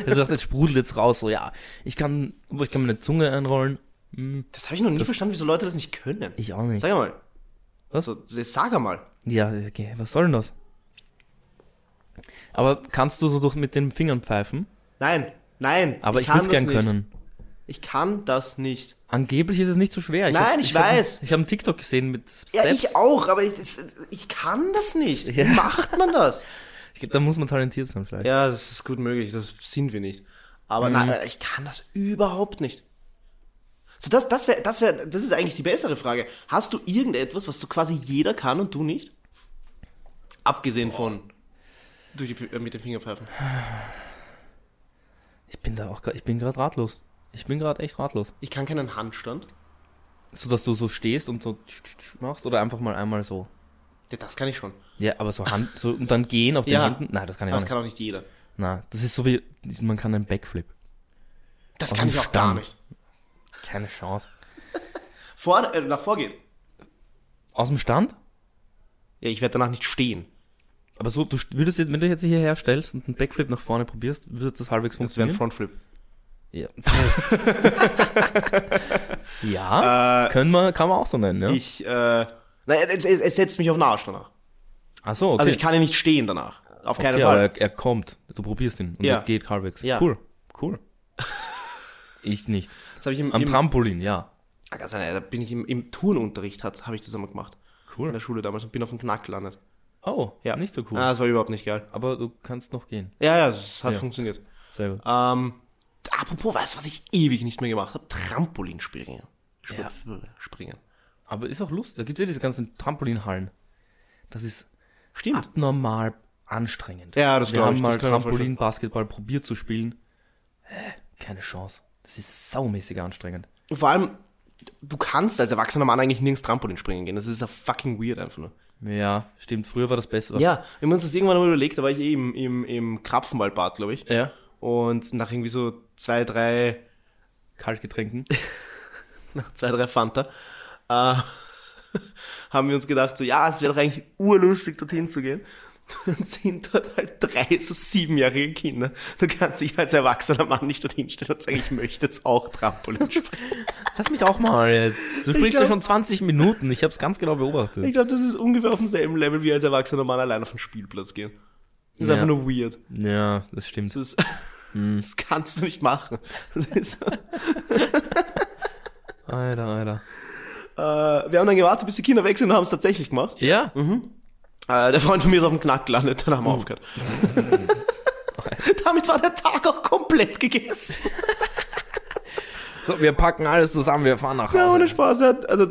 er sagt, es sprudelt jetzt raus, so, ja, ich kann, ich kann meine Zunge einrollen. Hm, Das habe ich noch nie Das- verstanden, wieso Leute das nicht können. ich auch nicht. Sag mal. Was? So, sag mal. Ja, okay, was soll denn das? Aber kannst du so durch mit den Fingern pfeifen? Nein, nein. Aber ich, kann würde es gern nicht. können. Ich kann das nicht. Angeblich ist es nicht so schwer. Nein, hab- ich hab- weiß. ich habe einen TikTok gesehen mit Steps. Ja, ich auch, aber ich, ich kann das nicht. Ja. Wie macht man das? Ich da muss man talentiert sein vielleicht. Ja, das ist gut möglich, das sind wir nicht. Aber Mhm. nein, ich kann das überhaupt nicht. So, das, das wäre, das wäre, das ist eigentlich die bessere Frage. Hast du irgendetwas, was so quasi jeder kann und du nicht? Abgesehen von durch die, äh, mit den Fingerpfeifen. Ich bin da auch, ich bin gerade ratlos. Ich bin gerade echt ratlos. Ich kann keinen Handstand. So, dass du so stehst und so machst oder einfach mal einmal so. Ja, das kann ich schon. Ja, aber so Hand, so und dann gehen auf den Ja. Händen. Nein, das kann ich Aber auch das nicht. kann auch nicht jeder. Nein, das ist so wie, man kann einen Backflip. Das kann ich auch gar Stand. nicht. Keine Chance. Vor, äh, nach vorgeht. Aus dem Stand? Ja, ich werde danach nicht stehen. Aber so, du st- würdest, jetzt- wenn du jetzt hierher stellst und einen Backflip nach vorne probierst, würde das halbwegs Das wäre ein funktionieren? Frontflip. Ja. ja, können wir, kann man auch so nennen, ja. Ich, äh, nein, es, es, es setzt mich auf den Arsch danach. Ach so, okay. Also ich kann ja nicht stehen danach. Auf keinen okay, aber Fall. er, er kommt. Du probierst ihn und Ja. er geht halbwegs. Ja. Cool, cool. ich nicht. Das habe ich im, Am im Trampolin, ja. also, da bin ich im, im Turnunterricht, habe ich das einmal gemacht. In Cool. der Schule damals und bin auf dem Knack gelandet. Oh, Ja. nicht so cool. Ah, das war überhaupt nicht geil. Aber du kannst noch gehen. Ja, ja, es hat Ja. funktioniert. Sehr gut. Ähm, apropos, weißt du, was ich ewig nicht mehr gemacht habe? Trampolinspringen. Sp Ja. Springen. Aber ist auch lustig. Da gibt es ja diese ganzen Trampolinhallen. Das ist Stimmt. abnormal anstrengend. Ja, das Wir haben ich, mal das kann ich mir Trampolin, Basketball probiert zu spielen. Hä? Keine Chance. Das ist saumäßig anstrengend. Und vor allem, du kannst als erwachsener Mann eigentlich nirgends Trampolin springen gehen. Das ist ja fucking weird einfach nur. Ja, stimmt. Früher war das besser. Ja, wir haben uns das irgendwann mal überlegt, da war ich eh im, im, im Krapfenwaldbad, glaube ich. Ja. Und nach irgendwie so zwei, drei, Kaltgetränken. nach zwei, drei Fanta, äh, haben wir uns gedacht, so, ja, es wäre doch eigentlich urlustig, dorthin zu gehen. Und sind dort halt drei so siebenjährige Kinder. Du kannst dich als erwachsener Mann nicht dorthin stellen und sagen, ich möchte jetzt auch Trampolin springen. Lass mich auch mal jetzt. Du sprichst glaub- ja schon 20 Minuten. Ich habe es ganz genau beobachtet. Ich glaube, das ist ungefähr auf demselben Level wie als erwachsener Mann allein auf den Spielplatz gehen. Das ist Ja. einfach nur weird. Ja, das stimmt. Das, ist, das kannst du nicht machen. Das ist, äh, Alter, Alter. wir haben dann gewartet, bis die Kinder weg sind und haben es tatsächlich gemacht. Ja? Äh, der Freund von mir ist auf dem Knack gelandet, dann haben wir aufgehört. Damit war der Tag auch komplett gegessen. So, wir packen alles zusammen, wir fahren nach Ja, Hause. ohne Spaß. Hat, also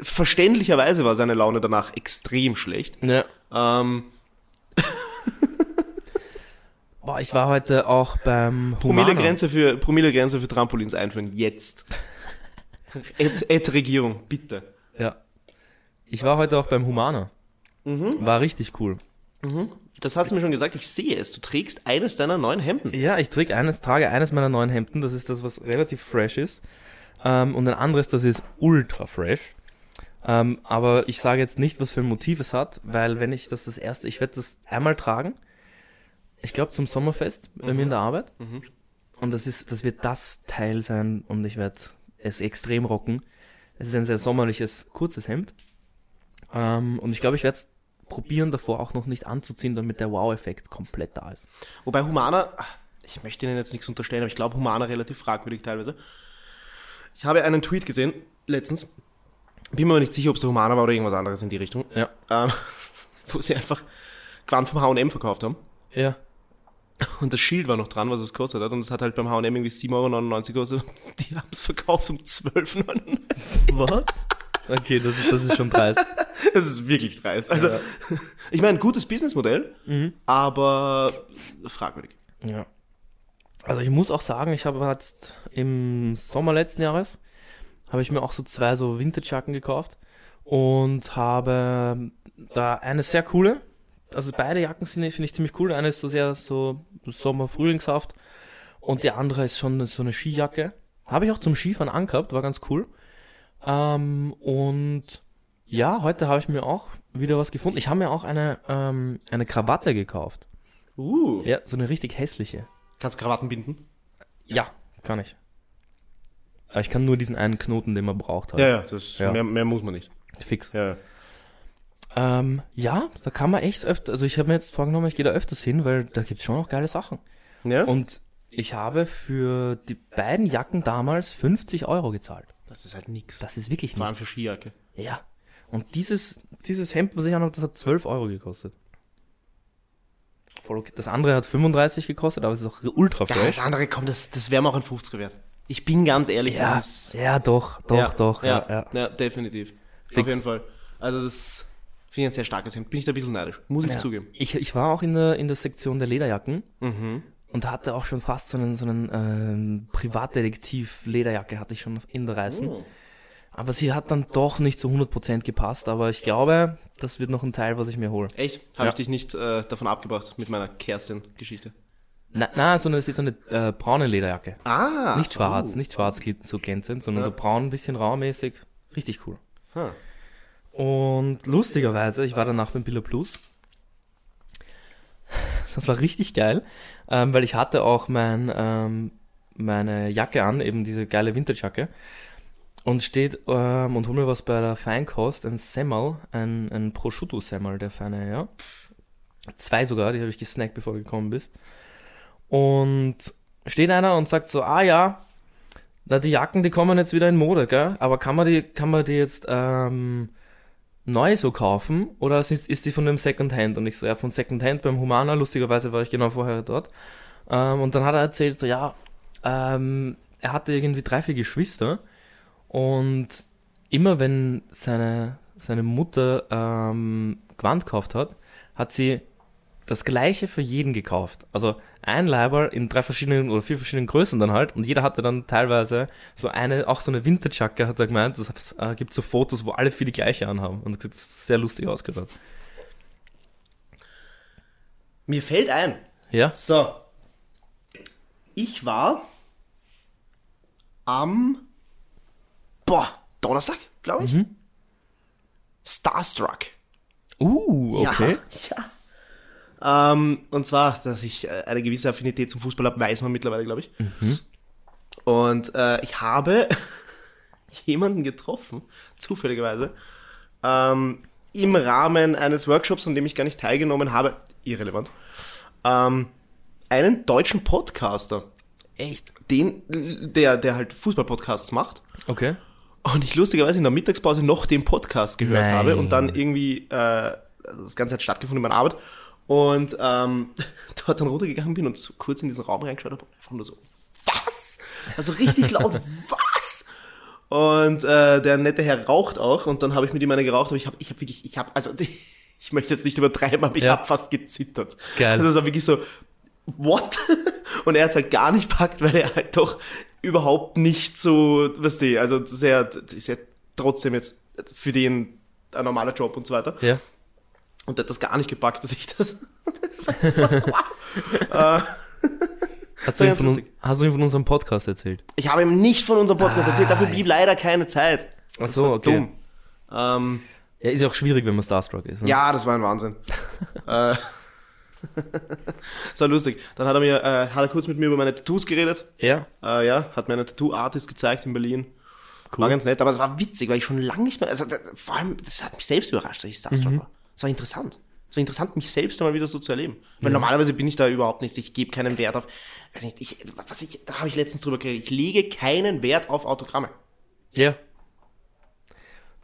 verständlicherweise war seine Laune danach extrem schlecht. Ja. Ähm, Boah, ich war heute auch beim. Promillegrenze für, Promillegrenze für Trampolins einführen, jetzt. Ed, Ed Regierung, bitte. Ja. Ich war heute auch beim Humana. Mhm. War richtig cool. Das hast du mir schon gesagt, ich sehe es. Du trägst eines deiner neuen Hemden. Ja, ich trage eines, trage eines meiner neuen Hemden. Das ist das, was relativ fresh ist. Ähm, und ein anderes, das ist ultra fresh. Ähm, aber ich sage jetzt nicht, was für ein Motiv es hat, weil wenn ich das das erste, ich werde das einmal tragen. Ich glaube zum Sommerfest bei mir in der Arbeit. Und das ist, das wird das Teil sein und ich werde es extrem rocken. Es ist ein sehr sommerliches, kurzes Hemd. Ähm, und ich glaube, ich werde es probieren, davor auch noch nicht anzuziehen, damit der Wow-Effekt komplett da ist. Wobei Humana, ich möchte Ihnen jetzt nichts unterstellen, aber ich glaube Humana relativ fragwürdig teilweise. Ich habe einen Tweet gesehen, letztens. Bin mir aber nicht sicher, ob es Humana war oder irgendwas anderes in die Richtung. Ja. Ähm, wo sie einfach Quant vom H&M verkauft haben. Ja. Und das Schild war noch dran, was es kostet hat. Und es hat halt beim H&M irgendwie 7,99 Euro gekostet. Die haben es verkauft um 12,99 Was? Okay, das ist, das ist schon dreist. Das ist wirklich dreist. Also, Ja. ich meine, gutes Businessmodell, aber fragwürdig. Ja. Also ich muss auch sagen, ich habe jetzt im Sommer letzten Jahres habe ich mir auch so zwei so Vintage-Jacken gekauft und habe da eine sehr coole, also beide Jacken sind finde ich ziemlich cool. Eine ist so sehr so Sommer-Frühlingshaft und die andere ist schon so eine Skijacke. Habe ich auch zum Skifahren angehabt, war ganz cool. Ähm, und ja, heute habe ich mir auch wieder was gefunden. Ich habe mir auch eine, ähm, eine Krawatte gekauft. Uh. Ja, so eine richtig hässliche. Kannst Krawatten binden? Ja, kann ich. Aber ich kann nur diesen einen Knoten, den man braucht, halt. Ja, ja, das, Ja. Mehr, mehr muss man nicht. Fix. Ja. Ähm, ja, da kann man echt öfter, also ich habe mir jetzt vorgenommen, ich gehe da öfters hin, weil da gibt's schon noch geile Sachen. ja? Und ich habe für die beiden Jacken damals 50 Euro gezahlt. das ist halt nix. Das ist wirklich Vor allem für nichts. Skijacke. Ja. Und dieses, dieses Hemd, was ich anhabe, das hat 12 Euro gekostet. Voll okay. Das andere hat 35 gekostet, aber es ist auch ultra Ja, fresh. das andere kommt, das, das wäre mir auch ein 50er wert. Ich bin ganz ehrlich, Ja, das ist. ja, doch, doch, ja, doch. Ja, Ja, ja. ja. definitiv. Fix. Auf jeden Fall. Also das finde ich ein sehr starkes Hemd. Bin ich da ein bisschen neidisch. Muss ich Ja. zugeben. Ich, ich war auch in der, in der Sektion der Lederjacken Mhm. Und hatte auch schon fast so einen, so einen ähm, Privatdetektiv-Lederjacke hatte ich schon in der Reißen. Oh. Aber sie hat dann doch nicht zu 100% gepasst, aber ich glaube, das wird noch ein Teil, was ich mir hole. Echt? Habe Ja. ich dich nicht äh, davon abgebracht mit meiner Kerstin-Geschichte? Na, na, so eine, es ist so eine äh, braune Lederjacke. Ah. Nicht schwarz, oh. nicht schwarz so glänzend, sondern Ja. so braun, ein bisschen raumäßig. Richtig cool. Ah. Und lustigerweise, ich war danach beim Billa Plus. Das war richtig geil, ähm, weil ich hatte auch mein, ähm, meine Jacke an, eben diese geile Vintage-Jacke. Und steht ähm, und hol mir was bei der Feinkost, ein Semmel, ein, ein Prosciutto-Semmel, der feine, ja. Zwei sogar, die habe ich gesnackt, bevor du gekommen bist. Und steht einer und sagt so, ah ja, na, die Jacken, die kommen jetzt wieder in Mode, gell? Aber kann man die, kann man die jetzt ähm, neu so kaufen oder ist, ist die von dem Secondhand? Und ich so, ja, von Secondhand beim Humana, lustigerweise war ich genau vorher dort. Ähm, und dann hat er erzählt, so, ja, ähm, er hatte irgendwie drei, vier Geschwister und immer wenn seine, seine Mutter ähm, Gewand gekauft hat, hat sie das gleiche für jeden gekauft. Also ein Leiberl in drei verschiedenen oder vier verschiedenen Größen dann halt und jeder hatte dann teilweise so eine, auch so eine Vintage-Jacke, hat er gemeint, das äh, gibt so Fotos, wo alle vier die gleiche anhaben und das sieht sehr lustig ausgeschaut. Mir fällt ein. Ja? So. Ich war am boah, Donnerstag, glaube ich. Mhm. Starstruck. Uh, okay. Ja. ja. Ähm, und zwar, dass ich äh, eine gewisse Affinität zum Fußball habe, weiß man mittlerweile, glaube ich. Mhm. Und äh, ich habe jemanden getroffen, zufälligerweise, ähm, im Rahmen eines Workshops, an dem ich gar nicht teilgenommen habe, irrelevant, ähm, einen deutschen Podcaster, Echt? den, der, der halt Fußball-Podcasts macht. Okay. Und ich lustigerweise in der Mittagspause noch den Podcast gehört Nein. habe und dann irgendwie, äh, also das Ganze hat stattgefunden in meiner Arbeit und ähm, dort dann runtergegangen bin und so kurz in diesen Raum reingeschaut habe und einfach nur so, was? Also richtig laut, was? Und äh, der nette Herr raucht auch und dann habe ich mit ihm eine geraucht, aber ich habe ich hab wirklich, ich habe, also ich möchte jetzt nicht übertreiben, aber ich Ja. habe fast gezittert. Geil. Also es war wirklich so, what? Und er hat halt gar nicht packt, weil er halt doch überhaupt nicht so, weißt du, also sehr, das ja trotzdem jetzt für den ein normaler Job und so weiter. Ja. Und der hat das gar nicht gepackt, dass ich das. Hast war du, ihm von, hast du ihm von unserem Podcast erzählt? Ich habe ihm nicht von unserem Podcast Ah. erzählt, dafür blieb leider keine Zeit. Ach so, okay. Dumm. Ähm, Ja, ist ja auch schwierig, wenn man Starstruck ist. Ne? ja, das war ein Wahnsinn. äh, das war lustig. Dann hat er mir, äh, hat er kurz mit mir über meine Tattoos geredet. Ja, Äh, ja, hat mir einen Tattoo-Artist gezeigt in Berlin. cool. War ganz nett, aber es war witzig, weil ich schon lange nicht mehr, also das, vor allem, das hat mich selbst überrascht, dass ich Starstruck war. Es war interessant. Es war interessant, mich selbst einmal wieder so zu erleben. Weil normalerweise bin ich da überhaupt nicht, ich gebe keinen Wert auf, weiß nicht, ich, was ich, da habe ich letztens drüber geredet, ich lege keinen Wert auf Autogramme. Ja.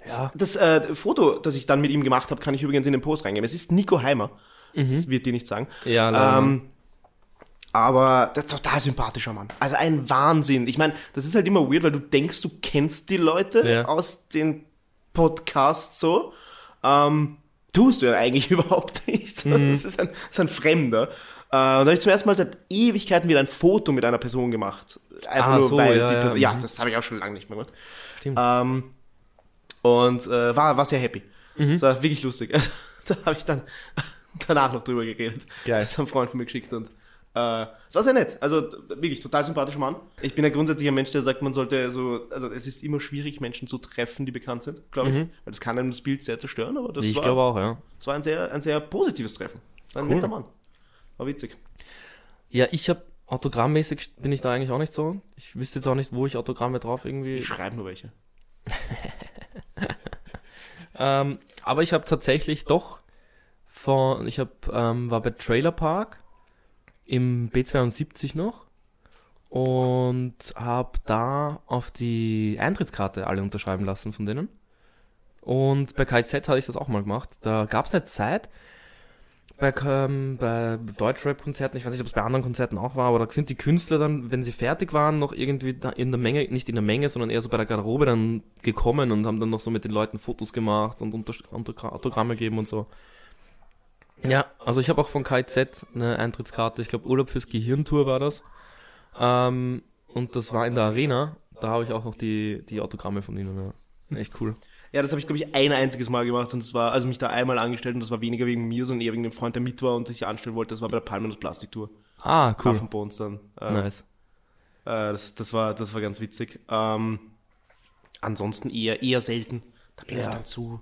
Ja. Das äh, Foto, das ich dann mit ihm gemacht habe, kann ich übrigens in den Post reingeben. Es ist Nico Heimer. Das wird dir nicht sagen. Ja, leider. Ähm, aber der total sympathischer Mann. Also ein Wahnsinn. Ich meine, das ist halt immer weird, weil du denkst, du kennst die Leute Ja. aus den Podcasts so. Ähm, tust du ja eigentlich überhaupt nicht. Mhm. Das, ist ein, das ist ein Fremder. Äh, und da habe ich zum ersten Mal seit Ewigkeiten wieder ein Foto mit einer Person gemacht. Einfach Ah, nur, so, weil ja, die ja, Person. Ja, mhm. das habe ich auch schon lange nicht mehr gemacht. Stimmt. Ähm, und äh, war, war sehr happy. Mhm. Das war wirklich lustig. Also, da habe ich dann danach noch drüber geredet. Geil. Das hat ein Freund von mir geschickt und es war sehr nett. Also wirklich total sympathischer Mann. Ich bin ja grundsätzlich ein Mensch, der sagt, man sollte so, also es ist immer schwierig, Menschen zu treffen, die bekannt sind, glaube ich. Weil das kann einem das Bild sehr zerstören, aber das Mhm. ich war, glaube auch, ja. das war ein sehr, ein sehr positives Treffen. War ein Cool. netter Mann. War witzig. Ja, ich habe autogrammmäßig bin ich da eigentlich auch nicht so. Ich wüsste jetzt auch nicht, wo ich Autogramme drauf irgendwie. Ich schreibe nur welche. Ähm, aber ich habe tatsächlich doch von, ich hab, ähm, war bei Trailer Park im B72 noch und habe da auf die Eintrittskarte alle unterschreiben lassen von denen. Und bei KZ hatte ich das auch mal gemacht. Da gab es eine Zeit, bei, ähm, bei Deutschrap-Konzerten, ich weiß nicht, ob es bei anderen Konzerten auch war, aber da sind die Künstler dann, wenn sie fertig waren, noch irgendwie da in der Menge, nicht in der Menge, sondern eher so bei der Garderobe dann gekommen und haben dann noch so mit den Leuten Fotos gemacht und Autogramme gegeben und so. Ja, also ich habe auch von KZ eine Eintrittskarte, ich glaube Urlaub fürs Gehirntour war das. Ähm, und das war in der Arena, da habe ich auch noch die, die Autogramme von ihnen, ja. Echt cool. Ja, das habe ich, glaube ich, ein einziges Mal gemacht und das war, also mich da einmal angestellt und das war weniger wegen mir, sondern eher wegen dem Freund, der mit war und sich anstellen wollte. Das war bei der Palmen- und Plastiktour. Ah, cool. Hafenbons dann. Äh, Nice. äh, das, das, war, das war ganz witzig. Ähm, ansonsten eher, eher selten. Da bin ich Ja. dann zu,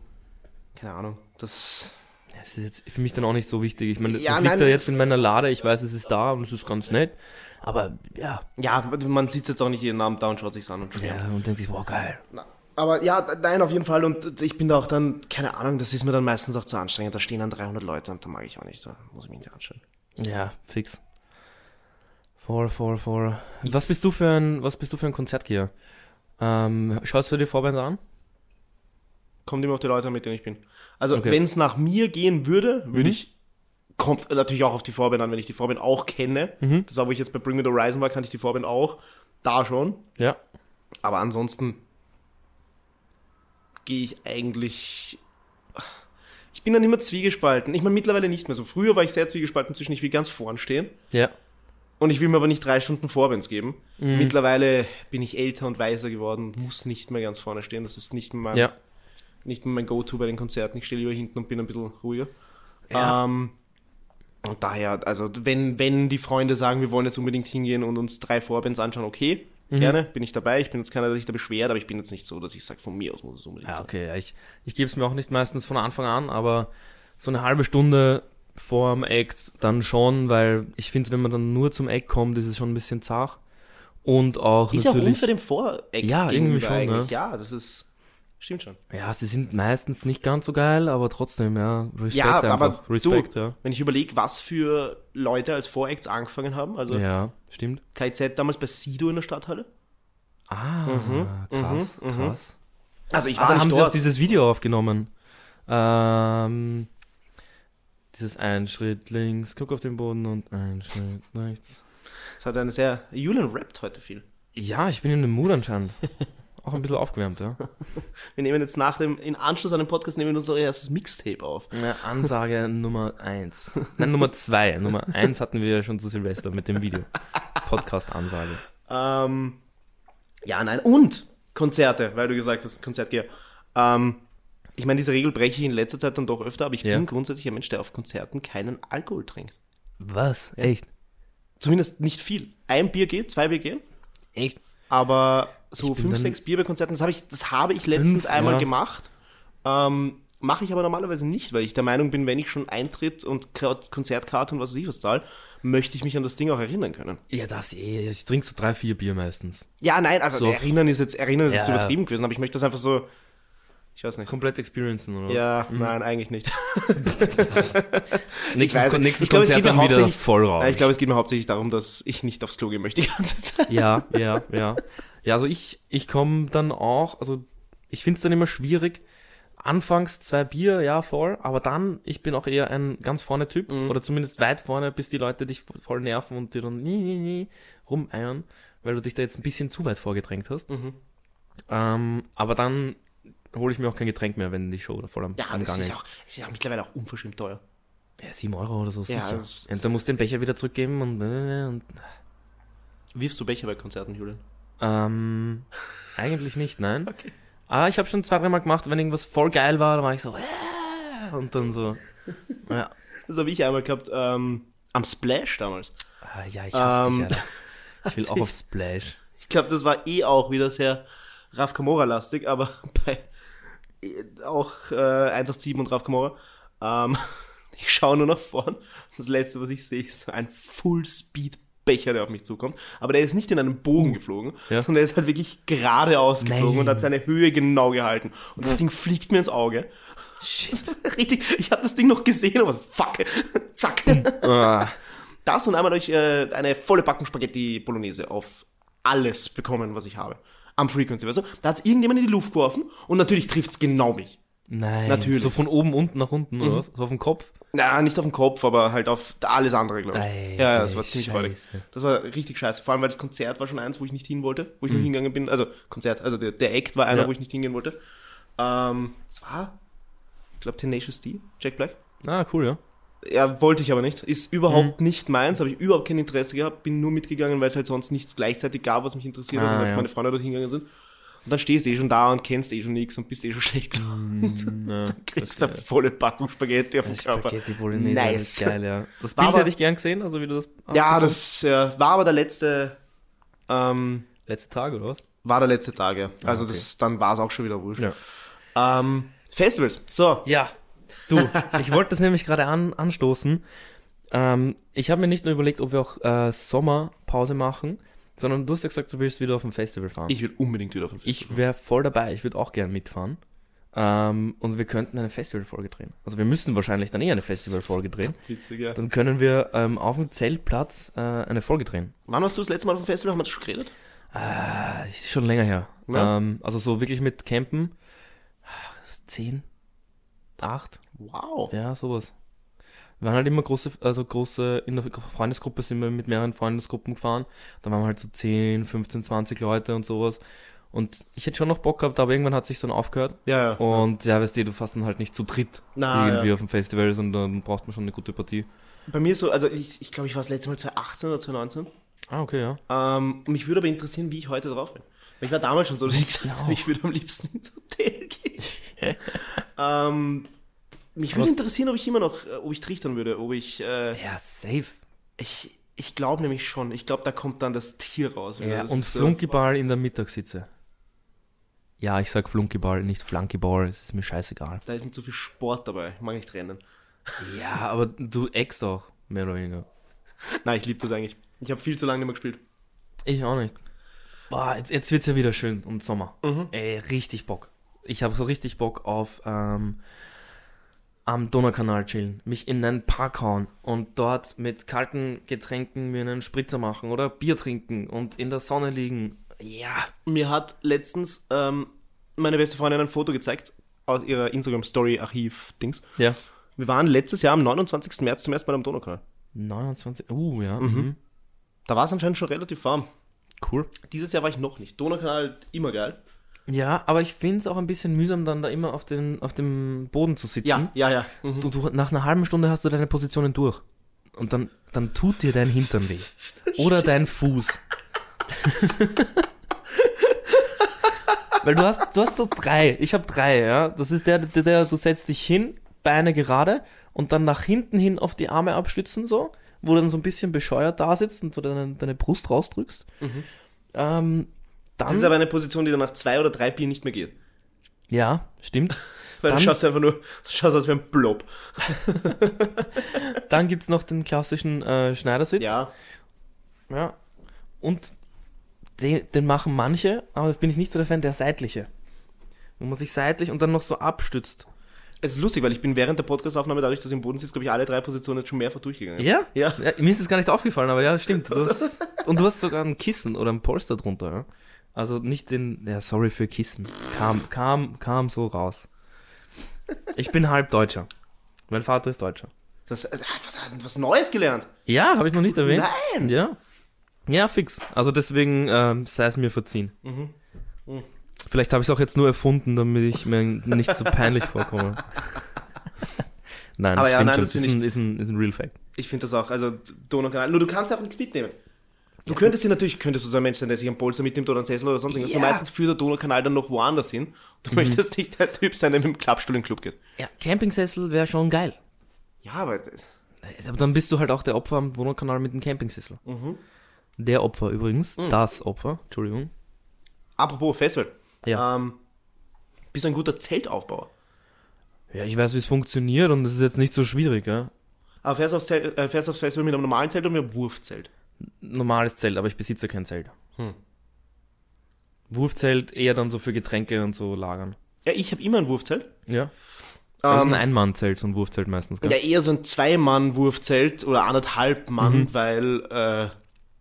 keine Ahnung, das, Das ist jetzt für mich dann auch nicht so wichtig. Ich meine, Ja, das liegt nein, da das- jetzt in meiner Lade. Ich weiß, es ist da und es ist ganz nett. Aber ja. ja, man sitzt jetzt auch nicht jeden Abend da und schaut sich's an und schwärmt. Ja, und denkt sich, wow, geil. Na, Aber ja, nein, auf jeden Fall. Und ich bin da auch dann, keine Ahnung, das ist mir dann meistens auch zu anstrengend. Da stehen dann 300 Leute und da mag ich auch nicht. Da muss ich mich nicht anstellen. Ja, fix. Voll, voll, voll. Was bist du für ein, was bist du für ein Konzertgeher? Ähm, schaust du dir Vorband an? Kommt immer auf die Leute mit denen ich bin. Also, Okay. wenn es nach mir gehen würde, würde Mhm. ich. Kommt natürlich auch auf die Vorband an, wenn ich die Vorband auch kenne. Mhm. Das war, wo ich jetzt bei Bring Me the Horizon war, kannte ich die Vorband auch. Da schon. Ja. Aber ansonsten gehe ich eigentlich. Ich bin dann immer zwiegespalten. Ich meine, mittlerweile nicht mehr so. Früher war ich sehr zwiegespalten zwischen, ich will ganz vorn stehen Ja. und ich will mir aber nicht drei Stunden Vorbands geben. Mhm. Mittlerweile bin ich älter und weiser geworden, muss nicht mehr ganz vorne stehen. Das ist nicht mehr mein, Ja. Nicht mehr mein Go-To bei den Konzerten. Ich stehe lieber hinten und bin ein bisschen ruhiger. Ja. Ähm, und daher, also wenn, wenn die Freunde sagen, wir wollen jetzt unbedingt hingehen und uns drei Vorbands anschauen, okay, Mhm. gerne, bin ich dabei. Ich bin jetzt keiner, der sich da beschwert, aber ich bin jetzt nicht so, dass ich sage, von mir aus muss es unbedingt Ja, sein. okay. ja, Ich, ich gebe es mir auch nicht meistens von Anfang an, aber so eine halbe Stunde vorm Act dann schon, weil ich finde, wenn man dann nur zum Act kommt, ist es schon ein bisschen zart. Und auch Ist ja auch natürlich. unfair dem Voreck Ja, irgendwie schon, ne? Ja, das ist, stimmt schon. ja, sie sind meistens nicht ganz so geil, aber trotzdem, ja. Respekt Ja, einfach. aber Respekt, du, ja. wenn ich überlege, was für Leute als Voreacts angefangen haben, also Ja, stimmt. KZ damals bei Sido in der Stadthalle. Ah, krass, mhm, mhm. krass. Also ich Ah, war da nicht haben sie dort. auch dieses Video aufgenommen. Ähm, dieses ein Schritt links, guck auf den Boden und ein Schritt rechts. Das hat eine sehr, Julian rappt heute viel. Ja, ich bin in dem Mood anscheinend. Auch ein bisschen aufgewärmt, ja. Wir nehmen jetzt nach dem, in Anschluss an den Podcast nehmen wir unser erstes Mixtape auf. ja Ansage Nummer eins. Nein, Nummer zwei. Nummer eins hatten wir ja schon zu Silvester mit dem Video. Podcast-Ansage. Ähm, ja, nein, und Konzerte, weil du gesagt hast, Konzertgeher. Ähm, ich meine, diese Regel breche ich in letzter Zeit dann doch öfter, aber ich Ja. bin grundsätzlich ein Mensch, der auf Konzerten keinen Alkohol trinkt. Was? Echt? Zumindest nicht viel. Ein Bier geht, zwei Bier gehen, Echt? aber so fünf, sechs Bier bei Konzerten, das habe ich, das habe ich letztens Fünf, einmal ja. gemacht. Ähm, Mache ich aber normalerweise nicht, weil ich der Meinung bin, wenn ich schon Eintritt und Konzertkarte und was weiß ich was zahle, möchte ich mich an das Ding auch erinnern können. Ja, das eh. Ich trinke so drei, vier Bier meistens. Ja, nein, also So. erinnern ist jetzt, erinnern ist jetzt Ja. übertrieben gewesen, aber ich möchte das einfach so, ich weiß nicht. Komplett experiencen, oder was? Ja, nein, eigentlich nicht. Nächstes, Kon nächstes es Konzert dann wieder voll raus. Ich glaube, es geht mir hauptsächlich darum, dass ich nicht aufs Klo gehen möchte die ganze Zeit. Ja, ja, ja. Ja, also ich, ich komme dann auch, also ich finde es dann immer schwierig. Anfangs zwei Bier, ja, voll, aber dann, ich bin auch eher ein ganz vorne Typ, Mhm. oder zumindest weit vorne, bis die Leute dich voll nerven und dir dann nie, nie, nie rumeiern, weil du dich da jetzt ein bisschen zu weit vorgedrängt hast. Mhm. Ähm, aber dann hole ich mir auch kein Getränk mehr, wenn die Show da voll am, Ja, am Gang ist, auch, das ist auch mittlerweile auch unverschämt teuer. Ja, sieben Euro oder so, Ja, sicher. das- und dann musst du den Becher wieder zurückgeben und, äh, und Wirfst du Becher bei Konzerten, Julian? Ähm, eigentlich nicht, nein. Okay. Ah, ich habe schon zwei, dreimal gemacht, wenn irgendwas voll geil war, dann war ich so, äh, und dann so, ja. Das habe ich einmal gehabt, ähm, am Splash damals. Ah, ja, ich hasse Ähm, dich, Alter. Ich will auch auf Splash. Ich glaube, das war eh auch wieder sehr Raf Kamora-lastig, aber bei auch äh, 187 und Raf Kamora. Ähm, ich schaue nur nach vorn. Das letzte, was ich sehe, ist so ein Full-Speed-Becher, der auf mich zukommt. Aber der ist nicht in einem Bogen geflogen, Ja. sondern der ist halt wirklich geradeaus geflogen und hat seine Höhe genau gehalten. Und das Ding fliegt mir ins Auge. Shit. Richtig, ich habe das Ding noch gesehen, aber fuck, zack. Ah, Das und einmal ich äh, eine volle Packung Spaghetti Bolognese auf alles bekommen, was ich habe. Am Frequency, weißt du? Da hat es irgendjemand in die Luft geworfen und natürlich trifft es genau mich. nein. Natürlich. So von oben unten nach unten, oder was? So auf den Kopf? Na, nicht auf den Kopf, aber halt auf alles andere, glaube ich. Ei, ja, ja, das war ziemlich heulig. Das war richtig scheiße. Vor allem, weil das Konzert war schon eins, wo ich nicht hin wollte, wo ich Mhm. nur hingegangen bin. Also, Konzert, also der, der Act war einer, Ja. wo ich nicht hingehen wollte. Ähm, es war, ich glaube, Tenacious D, Jack Black. Ah, cool, ja. Ja, wollte ich aber nicht. Ist überhaupt Mhm. nicht meins, habe ich überhaupt kein Interesse gehabt, bin nur mitgegangen, weil es halt sonst nichts gleichzeitig gab, was mich interessiert hat Ah, und halt ja. meine Freunde dort hingegangen sind. Und dann stehst du eh schon da und kennst eh schon nichts und bist eh schon schlecht gelaunt. Ja, Kriegst eine volle Packung Spaghetti auf den Körper. Spaghetti Bolognese, Nice. geil, ja. Das War Bild aber- hätte ich gern gesehen, also wie du das Ja, das ja, war aber der letzte, ähm, Letzte Tag, oder was? war der letzte Tag, ja. Also okay. das, dann war es auch schon wieder wurscht. Ja. Ähm, Festivals. So. Ja, du, ich wollte das nämlich gerade an, anstoßen. Ähm, ich habe mir nicht nur überlegt, ob wir auch äh, Sommerpause machen, sondern du hast ja gesagt, du willst wieder auf ein Festival fahren. Ich will unbedingt wieder auf den Festival. Ich wäre voll dabei, ich würde auch gern mitfahren. Ähm, und wir könnten eine Festivalfolge drehen. Also wir müssen wahrscheinlich dann eh eine Festivalfolge drehen. Witzig, ja. Dann können wir ähm, auf dem Zeltplatz äh, eine Folge drehen. Wann warst du das letzte Mal auf dem Festival? Haben wir das schon geredet? Äh, ist schon länger her. Ja. Ähm, also so wirklich mit Campen. Zehn? Acht? Wow. Ja, sowas. Wir waren halt immer große, also große, in der Freundesgruppe sind wir mit mehreren Freundesgruppen gefahren. Da waren wir halt so 10, 15, 20 Leute und sowas. Und ich hätte schon noch Bock gehabt, aber irgendwann hat sich dann aufgehört. Ja, ja. Und ja, weißt du, du fährst dann halt nicht zu dritt Na, irgendwie ja. auf dem Festival, sondern dann braucht man schon eine gute Partie. Bei mir so, also ich, ich glaube, ich war das letzte Mal 2018 oder 2019. Ah, okay, ja. Ähm, mich würde aber interessieren, wie ich heute drauf bin. Ich war damals schon so, dass ich gesagt Genau. habe, ich würde am liebsten ins Hotel gehen. ähm, mich würde interessieren, ob ich immer noch, äh, ob ich trichtern würde, ob ich, äh, Ja, safe. ich, ich glaube nämlich schon. Ich glaube, da kommt dann das Tier raus. Ja, und ist so- Flunkyball in der Mittagssitze. Ja, ich sag Flunkyball, nicht Flunkyball, es ist mir scheißegal. Da ist mir zu viel Sport dabei. Ich mag nicht rennen. Ja, aber du eckst auch, mehr oder weniger. Nein, ich liebe das eigentlich. Ich habe viel zu lange nicht mehr gespielt. Ich auch nicht. Boah, jetzt, jetzt wird's ja wieder schön und Sommer. Mhm. Ey, richtig Bock. Ich habe so richtig Bock auf ähm, am Donaukanal chillen, mich in einen Park hauen und dort mit kalten Getränken mir einen Spritzer machen oder Bier trinken und in der Sonne liegen. Ja, Mir hat letztens ähm, meine beste Freundin ein Foto gezeigt aus ihrer Instagram-Story-Archiv-Dings. ja. Wir waren letztes Jahr am 29. März zum ersten Mal am Donaukanal. 29. Uh, ja. Mhm. Da war es anscheinend schon relativ warm. Cool. Dieses Jahr war ich noch nicht. Donaukanal immer geil. Ja, aber ich finde es auch ein bisschen mühsam, dann da immer auf, den, auf dem Boden zu sitzen. Ja, ja, ja. Mhm. Du, du, nach einer halben Stunde hast du deine Positionen durch. Und dann, dann tut dir dein Hintern weh. Oder dein Fuß. Weil du hast, du hast so drei. Ich habe drei, ja. Das ist der, der, der, du setzt dich hin, Beine gerade und dann nach hinten hin auf die Arme abstützen, so, wo du dann so ein bisschen bescheuert da sitzt und so deine, deine Brust rausdrückst. Ähm, dann, Das ist aber eine Position, die dann nach zwei oder drei Bier nicht mehr geht. ja, stimmt. Weil Dann- du schaust einfach nur, du schaust aus wie ein Blob. Dann gibt's noch den klassischen äh, Schneidersitz. Ja. Ja. Und den, den machen manche, aber da bin ich nicht so der Fan, der seitliche. Wo man sich seitlich und dann noch so abstützt. Es ist lustig, weil ich bin während der Podcastaufnahme, dadurch, dass ich im Boden sitze, glaube ich, alle drei Positionen jetzt schon mehrfach durchgegangen. Ja? Ja. mir ist das gar nicht aufgefallen, aber ja, stimmt. Du hast, und du hast sogar ein Kissen oder ein Polster drunter. Ja? Also nicht den, ja, sorry für Kissen. Kam, kam, kam so raus. Ich bin halb Deutscher. Mein Vater ist Deutscher. Das, äh, was, was Neues gelernt. Ja, habe ich noch nicht erwähnt. Nein. Ja. Ja, fix. Also deswegen ähm, sei es mir verziehen. Mhm. Mhm. Vielleicht habe ich es auch jetzt nur erfunden, damit ich mir nicht so peinlich vorkomme. Nein, Aber ja, nein, das ist, find ein, ist, ein, ist ein Real Fact. Ich finde das auch, also Donaukanal. Nur du kannst auch nichts mitnehmen. Du könntest dir natürlich, könntest du so ein Mensch sein, der sich einen Polster mitnimmt oder einen Sessel oder sonst irgendwas. Ja. Nur meistens führt der Donaukanal dann noch woanders hin. Du möchtest nicht der Typ sein, der mit dem Klappstuhl in den Club geht. Ja, Campingsessel wäre schon geil. Ja, aber Aber dann bist du halt auch der Opfer am Wohnungskanal mit dem Campingsessel. Mhm. Der Opfer übrigens. Das Opfer. Entschuldigung. apropos Festival. Ja. Ähm, bist du ein guter Zeltaufbauer? Ja, ich weiß, wie es funktioniert und es ist jetzt nicht so schwierig, ja. Aber fährst du aufs, Zelt, äh, fährst aufs Festival mit einem normalen Zelt oder mit einem Wurfzelt? Normales Zelt, aber ich besitze kein Zelt. Hm. Wurfzelt eher dann so für Getränke und so lagern. Ja, ich habe immer ein Wurfzelt. Ja. Das ist Ähm, ein Einmannzelt, so ein Wurfzelt meistens, gell? Ja, eher so ein Zwei-Mann-Wurfzelt oder anderthalb Mann, Mhm. weil äh,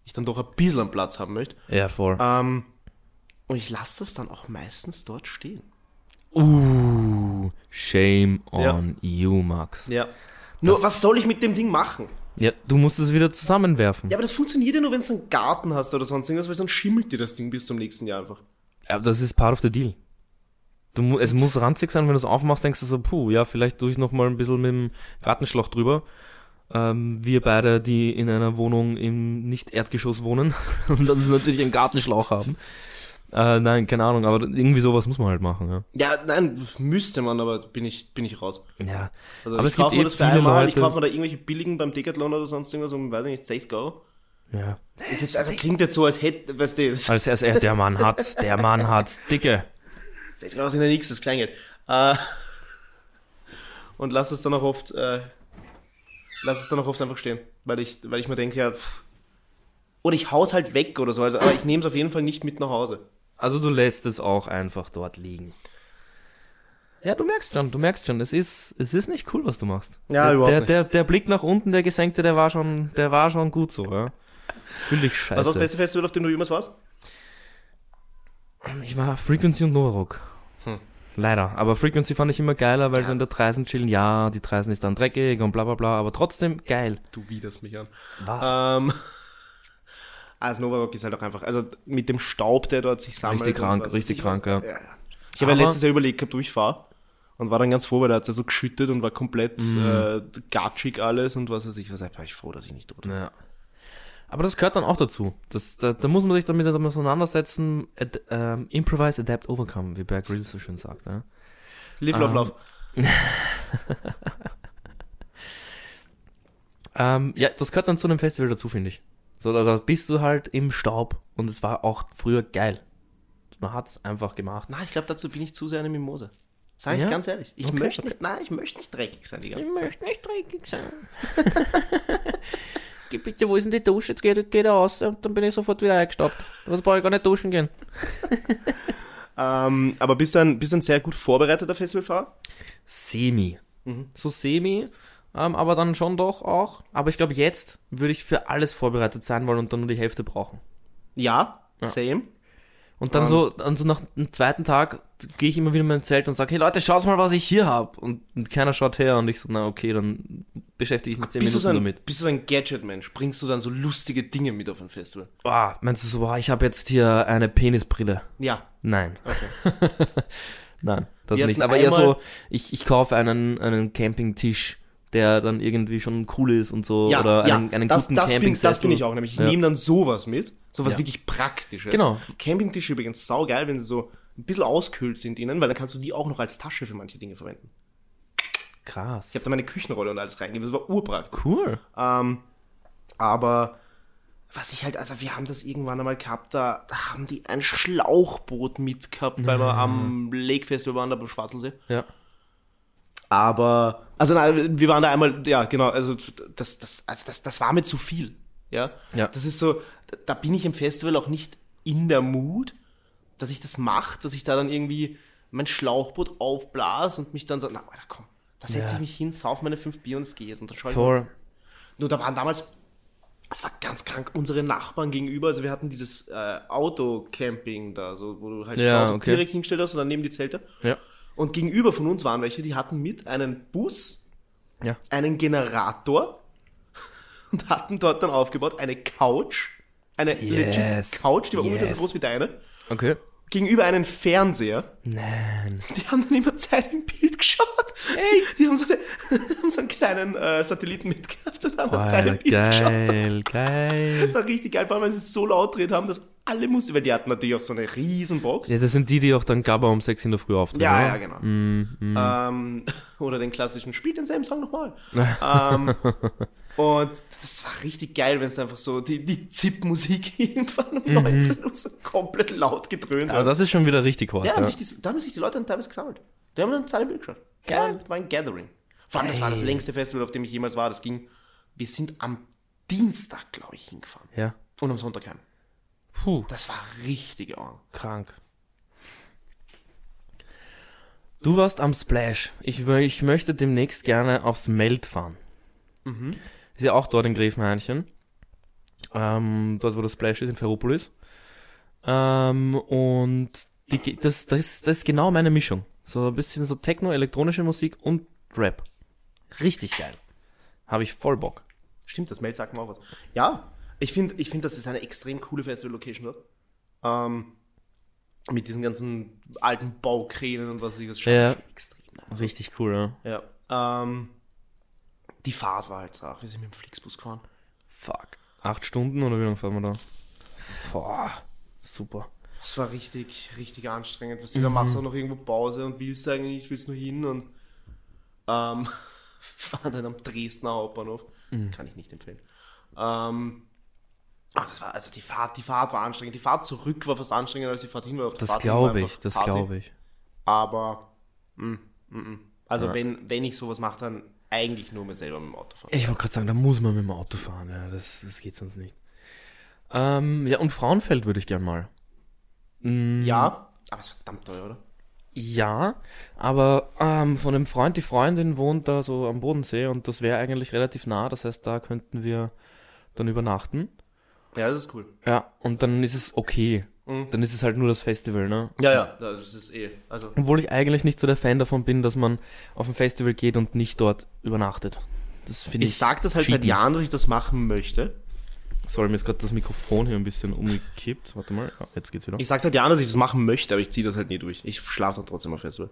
ich dann doch ein bisschen Platz haben möchte. Ja, voll. Ähm, und ich lasse das dann auch meistens dort stehen. Uh, shame Ja. on you, Max. Ja. Nur, Das- was soll ich mit dem Ding machen? Ja, du musst es wieder zusammenwerfen. Ja, aber das funktioniert ja nur, wenn du einen Garten hast oder sonst irgendwas, weil sonst schimmelt dir das Ding bis zum nächsten Jahr einfach. Aber das ist part of the deal. Du, es muss ranzig sein, wenn du es aufmachst, denkst du so, puh, ja, vielleicht tue ich noch mal ein bisschen mit dem Gartenschlauch drüber. Ähm, wir beide, die in einer Wohnung im Nicht-Erdgeschoss wohnen und dann natürlich einen Gartenschlauch haben. Äh, nein, keine Ahnung, aber irgendwie sowas muss man halt machen, ja. Ja, nein, müsste man, aber bin ich, bin ich raus. Ja. Also Aber ich es gibt kaufe mir eh das für viele einmal, ich Leute- kaufe mir da irgendwelche billigen beim Decathlon oder sonst irgendwas um, weiß ich nicht, 60 Euro. ja. Das ist jetzt, also klingt jetzt so, als hätte, weißt du, das- Als erst, äh, der Mann hat's, der Mann hat's, dicke. 60 Euro sind ja nichts, das Kleingeld. Äh, und lass es dann auch oft, äh, lass es dann auch oft einfach stehen, weil ich, weil ich mir denke, ja, pff, oder ich hau's halt weg oder so, also, aber ich nehme es auf jeden Fall nicht mit nach Hause. Also du lässt es auch einfach dort liegen. Ja, du merkst schon, du merkst schon, es ist, es ist nicht cool, was du machst. Ja, der, überhaupt der, nicht. Der, der Blick nach unten, der gesenkte, der war schon, der war schon gut so, ja. Fühl ich scheiße. Was war das beste Festival, auf dem du jemals warst? Ich war Frequency und Novarock. Hm. Leider. Aber Frequency fand ich immer geiler, weil so in der Treisen chillen, ja, die Treisen ist dann dreckig und bla bla bla, aber trotzdem geil. Du widerst mich an. Was? Ähm, also Nova Rock ist halt auch einfach, also mit dem Staub, der dort sich sammelt. Richtig krank, was richtig ich krank, was. ja. ja. Ich habe ja letztes Jahr überlegt gehabt, wo ich fahre und war dann ganz froh, weil da hat es ja so geschüttet und war komplett Mhm. äh, gatschig alles und was weiß ich. Was war ich froh, dass ich nicht dort war. Ja. Aber das gehört dann auch dazu. Das, da, da muss man sich damit auseinandersetzen. Ad, ähm, improvise, adapt, overcome, wie Bear Grylls so schön sagt. Ja? Live, love, Ähm, love. Ähm, ja, das gehört dann zu einem Festival dazu, finde ich. So, da, bist du halt im Staub und es war auch früher geil. Man hat's einfach gemacht. Na, ich glaube, dazu bin ich zu sehr eine Mimose. Sag ich Ja? ganz ehrlich. Ich Okay, möchte nicht, nein, ich möchte nicht dreckig sein die ganze Zeit. nicht dreckig sein. Geh bitte, wo ist denn die Dusche? Jetzt geht, geht er aus und dann bin ich sofort wieder eingestaubt. Was brauche ich gar nicht duschen gehen. Ähm, aber bist du, ein, bist du ein sehr gut vorbereiteter Festivalfahrer? Semi. Mhm. So semi, ähm, aber dann schon doch auch. Aber ich glaube, jetzt würde ich für alles vorbereitet sein wollen und dann nur die Hälfte brauchen. Ja, same. Und dann Ähm. so, dann so nach dem zweiten Tag gehe ich immer wieder in mein Zelt und sage, hey Leute, schaut mal, was ich hier habe. Und, und keiner schaut her und ich so, na okay, dann beschäftige ich mich zehn Bist du, so Minuten ein, damit. bist du so ein Gadget-Mensch? Bringst du dann so lustige Dinge mit auf ein Festival? Ah, meinst du so, boah, ich habe jetzt hier eine Penisbrille? Ja. Nein. Nein, das Wir nicht. Aber eher so, ich, ich kaufe einen, einen Campingtisch, der dann irgendwie schon cool ist und so. Ja, oder ja. einen, einen das, guten das, bin, Campingsessel. das bin ich auch nämlich. Ich Ja. nehme dann sowas mit. Sowas Ja. wirklich Praktisches. Genau. Campingtische übrigens saugeil, wenn sie so ein bisschen auskühlt sind innen, weil dann kannst du die auch noch als Tasche für manche Dinge verwenden. Krass. Ich habe da meine Küchenrolle und alles reingegeben. Das war urpraktisch. cool. Ähm, aber was ich halt, also wir haben das irgendwann einmal gehabt, da, da haben die ein Schlauchboot mitgehabt, weil wir am Lake Festival waren, da beim Schwarzensee. Ja. Aber, also nein, wir waren da einmal, ja, genau, also das, das, also das, das war mir zu viel. Ja? Ja. Das ist so, da, bin ich im Festival auch nicht in der Mut, dass ich das mache, dass ich da dann irgendwie mein Schlauchboot aufblas und mich dann so, na, Alter, komm, da setze Ja. ich mich hin, sauf meine fünf Bier und es geht. Und dann schaue ich Vor, nur da waren damals, es war ganz krank, unsere Nachbarn gegenüber, also wir hatten dieses äh, Autocamping da, so, wo du halt Ja, das Auto okay. direkt hingestellt hast und dann neben die Zelte. ja. Und gegenüber von uns waren welche, die hatten mit einen Bus, Ja. einen Generator und hatten dort dann aufgebaut eine Couch, eine Yes. legit Couch, die war ungefähr Yes. so groß wie deine, Okay. Gegenüber einen Fernseher. Nein. Die haben dann immer Zeit im Bild geschaut. Ey, die haben so, eine, haben so einen kleinen äh, Satelliten mitgehabt und haben dann Zeit im Bild geschaut. geil, geil. Das war richtig geil, vor allem, weil sie es so laut dreht haben, dass alle mussten, weil die hatten natürlich auch so eine riesen Box. Ja, das sind die, die auch dann Gabba um 6 in der Früh auftreten. Ja, ja, genau. Mm, mm. Ähm, oder den klassischen, spielt denselben Song nochmal. ähm, und das war richtig geil, wenn es einfach so die, die Zip-Musik irgendwann um 19 Uhr so komplett laut gedröhnt Aber hat. das ist schon wieder richtig hart. Ja, Ja, haben sich die, da haben sich die Leute dann teilweise gesammelt. Die haben dann im Bild geschaut. Geil. War, war ein Gathering. Vor allem, das war das längste Festival, auf dem ich jemals war. Das ging, wir sind am Dienstag, glaube ich, hingefahren. ja. Und am Sonntag heim. Puh, Das war richtig arm. krank. Du warst am Splash. Ich, ich möchte demnächst gerne aufs Meld fahren. Mhm. Ist ja auch dort in Gräfenhainchen. Ähm, dort, wo das Splash ist, in Ferropolis. Ähm, und die, das, das, das ist genau meine Mischung. So ein bisschen so Techno, elektronische Musik und Rap. Richtig geil. Habe ich voll Bock. Stimmt, das Meld sagt mir auch was. Ja, ich finde, ich find, das ist eine extrem coole Festival-Location dort. Ähm, mit diesen ganzen alten Baukränen und was ich das schon, Ja. extrem nice. Richtig cool, ja. Ja. Ähm, die Fahrt war halt so, wir sind mit dem Flixbus gefahren. Fuck. Acht Stunden oder wie lange fahren wir da? Boah, super. Das war richtig, richtig anstrengend. Was du da machst, auch noch irgendwo Pause und willst eigentlich nicht, willst nur hin und ähm, fahren dann am Dresdner Hauptbahnhof. Kann ich nicht empfehlen. Ähm, aber das war, also die Fahrt, die Fahrt war anstrengend. Die Fahrt zurück war fast anstrengender als die Fahrt hin. der Das war glaube ich, das glaube ich. Aber, mm, mm, mm. also Ja. wenn, wenn ich sowas mache, dann eigentlich nur mir selber mit dem Auto fahren. Ich wollte gerade sagen, da muss man mit dem Auto fahren, ja, das, das geht sonst nicht. Ähm, ja, und Frauenfeld würde ich gern mal. Mm, Ja, aber es ist verdammt teuer, oder? Ja, aber ähm, von einem Freund, die Freundin wohnt da so am Bodensee und das wäre eigentlich relativ nah, das heißt, da könnten wir dann übernachten. Ja, das ist cool. Ja, und dann ist es okay. Mhm. Dann ist es halt nur das Festival, ne? Ja, ja, das ist eh. Also, Obwohl ich eigentlich nicht so der Fan davon bin, dass man auf ein Festival geht und nicht dort übernachtet. Das finde ich. ich sag das halt seit cheaten. Jahren, dass ich das machen möchte. Sorry, mir ist gerade das Mikrofon hier ein bisschen umgekippt. Warte mal, ja, jetzt geht's wieder. Ich sag seit Jahren, dass ich das machen möchte, aber ich ziehe das halt nie durch. Ich schlafe dann trotzdem am Festival.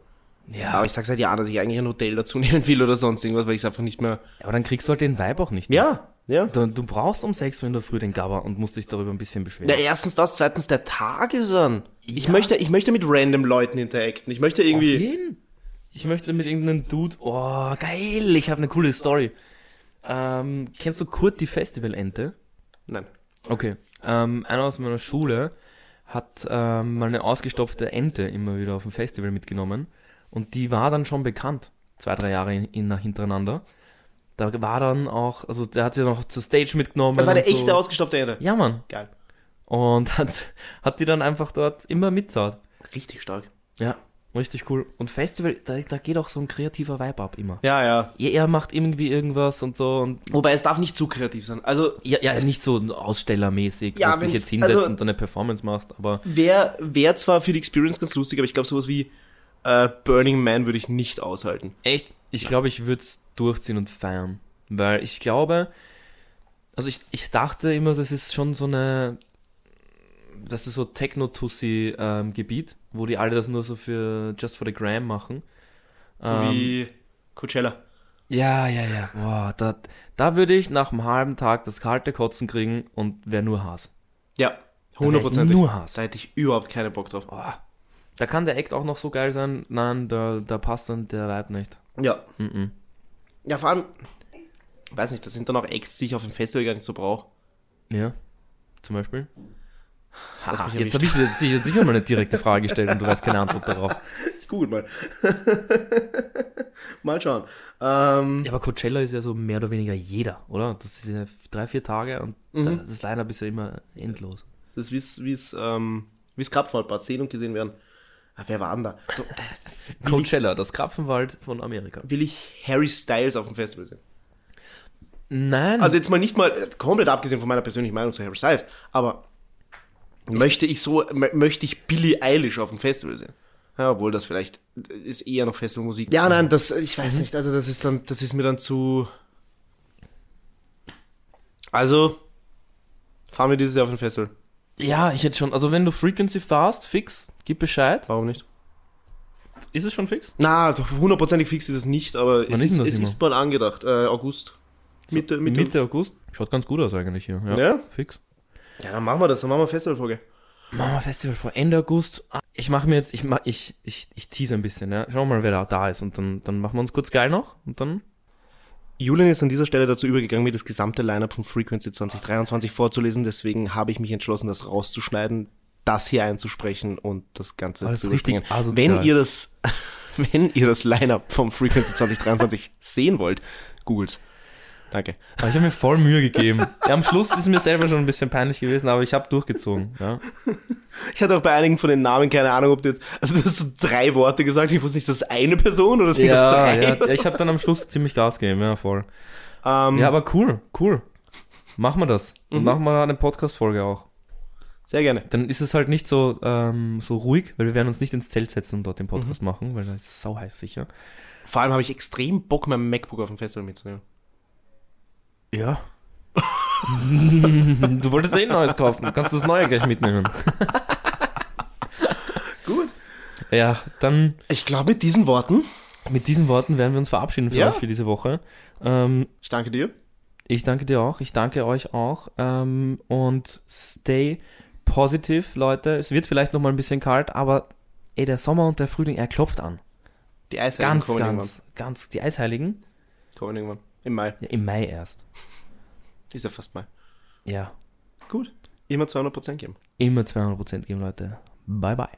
ja, Aber ich sag seit Jahren, dass ich eigentlich ein Hotel dazu nehmen will oder sonst irgendwas, weil ich es einfach nicht mehr. aber dann kriegst du halt den Vibe auch nicht. mit. Ja, ja. Du, du brauchst um 6 Uhr in der Früh den Gabber und musst dich darüber ein bisschen beschweren. Ja, erstens das, zweitens der Tag ist an. Ich, Ja. möchte, ich möchte mit random Leuten interacten. Ich möchte irgendwie. Auf jeden. Ich möchte mit irgendeinem Dude. Oh, geil, ich habe eine coole Story. Ähm, kennst du Kurt die Festivalente? Nein. Okay. Ähm, einer aus meiner Schule hat ähm, mal eine ausgestopfte Ente immer wieder auf dem Festival mitgenommen. Und die war dann schon bekannt. Zwei, drei Jahre in, in, hintereinander. Da war dann auch, also der hat sie noch zur Stage mitgenommen. Das war eine und so. echte ausgestopfte Ente. Ja, Mann. Geil. Und hat, hat die dann einfach dort immer mitzaut. Richtig stark. Ja, richtig cool. Und Festival, da, da geht auch so ein kreativer Vibe ab immer. Ja, ja. Er, er macht irgendwie irgendwas und so und Wobei es darf nicht zu kreativ sein. Also, ja, ja nicht so ausstellermäßig, Ja, dass du dich jetzt hinsetzt also- und dann eine Performance machst, aber wäre wär zwar für die Experience ganz lustig, aber ich glaube, sowas wie äh, Burning Man würde ich nicht aushalten. echt, ich glaube, ich würde es durchziehen und feiern. Weil ich glaube, also ich, ich dachte immer, das ist schon so eine, das ist so Techno-Tussi-Gebiet, wo die alle das nur so für Just for the Gram machen. So Ähm, wie Coachella. Ja, ja, ja. Boah, da, da würde ich nach einem halben Tag das kalte Kotzen kriegen und wäre nur Hass. Ja, hundertprozentig. Nur Hass. Da hätte ich überhaupt keine Bock drauf. Boah. Da kann der Act auch noch so geil sein. Nein, da, da passt dann der Vibe nicht. Ja. Mhm. Ja, vor allem, weiß nicht, das sind dann auch Acts, die ich auf dem Festival gar nicht so brauche. Ja, zum Beispiel. mich jetzt habe ich dir sicher, mal eine direkte Frage gestellt und du weißt keine Antwort darauf. Ich google mal. mal schauen. Ähm, Ja, aber Coachella ist ja so mehr oder weniger jeder, oder? Das ist ja drei, vier Tage und da, das Line-Up ist ja immer endlos. Das ist wie es, ähm, wie es Krapfwaldbad sehen und gesehen werden. Ah, wer war denn da? So, äh, will, ich, Coachella, das Krapfenwald von Amerika. will ich Harry Styles auf dem Festival sehen? Nein, Also jetzt mal nicht mal komplett abgesehen von meiner persönlichen Meinung zu Harry Styles, aber möchte ich so, mö- möchte ich Billie Eilish auf dem Festival sehen? Ja, obwohl das vielleicht ist eher noch Festivalmusik. Ja, nein, das, ich weiß nicht, also das ist dann, das ist mir dann zu. Also, fahren wir dieses Jahr auf ein Festival. Ja, ich hätte schon, also wenn du Frequency fast, fix, gib Bescheid. Warum nicht? Ist es schon fix? Na, hundertprozentig fix ist es nicht, aber es, ist ist, es ist mal angedacht. Äh, August. Mitte, Mitte. Mitte August. Schaut ganz gut aus eigentlich hier. Ja, Ja? fix. Ja, dann machen wir das, dann machen wir Festivalfolge. Machen wir Festival vor Ende August. Ah, Ich mache mir jetzt, ich mach, ich, ich, ich tease ein bisschen, ja. Schauen wir mal, wer da, da ist und dann, dann machen wir uns kurz geil noch und dann. Julian ist an dieser Stelle dazu übergegangen, mir das gesamte Lineup von Frequency 2023 vorzulesen. Deswegen habe ich mich entschlossen, das rauszuschneiden, das hier einzusprechen und das Ganze das zu ist richtig überspringen. asozial. Wenn ihr das, wenn ihr das Lineup vom Frequency 2023 sehen wollt, googelt. Danke. Aber ich habe mir voll Mühe gegeben. Ja, am Schluss ist mir selber schon ein bisschen peinlich gewesen, aber ich habe durchgezogen. Ja. Ich hatte auch bei einigen von den Namen keine Ahnung, ob du jetzt, also du hast so drei Worte gesagt, ich wusste nicht, das eine Person oder sind das Ja, drei? ja, ja, ich habe dann am Schluss ziemlich Gas gegeben, ja, voll. Ähm, Ja, aber cool, cool. Machen wir das. Mhm. Und machen wir eine Podcast-Folge auch. Sehr gerne. Dann ist es halt nicht so, ähm, so ruhig, weil wir werden uns nicht ins Zelt setzen und dort den Podcast Mhm. machen, weil da ist es sau heiß sicher. Vor allem habe ich extrem Bock, mein MacBook auf dem Festival mitzunehmen. Ja. du wolltest eh ein neues kaufen. Du kannst das neue gleich mitnehmen. Gut. Ja, dann Ich glaube, mit diesen Worten, mit diesen Worten werden wir uns verabschieden für Ja. euch für diese Woche. Ähm, ich danke dir. ich danke dir auch. Ich danke euch auch. Ähm, und stay positiv, Leute. Es wird vielleicht noch mal ein bisschen kalt, aber ey, der Sommer und der Frühling, er klopft an. Die Eisheiligen Ganz, kommen ganz, ganz. Die Eisheiligen? irgendwann. Kommen irgendwann. Im Mai. Ja, Im Mai erst. Ist ja fast Mai. Ja. Gut. Immer 200% geben. Immer 200% geben, Leute. Bye, bye.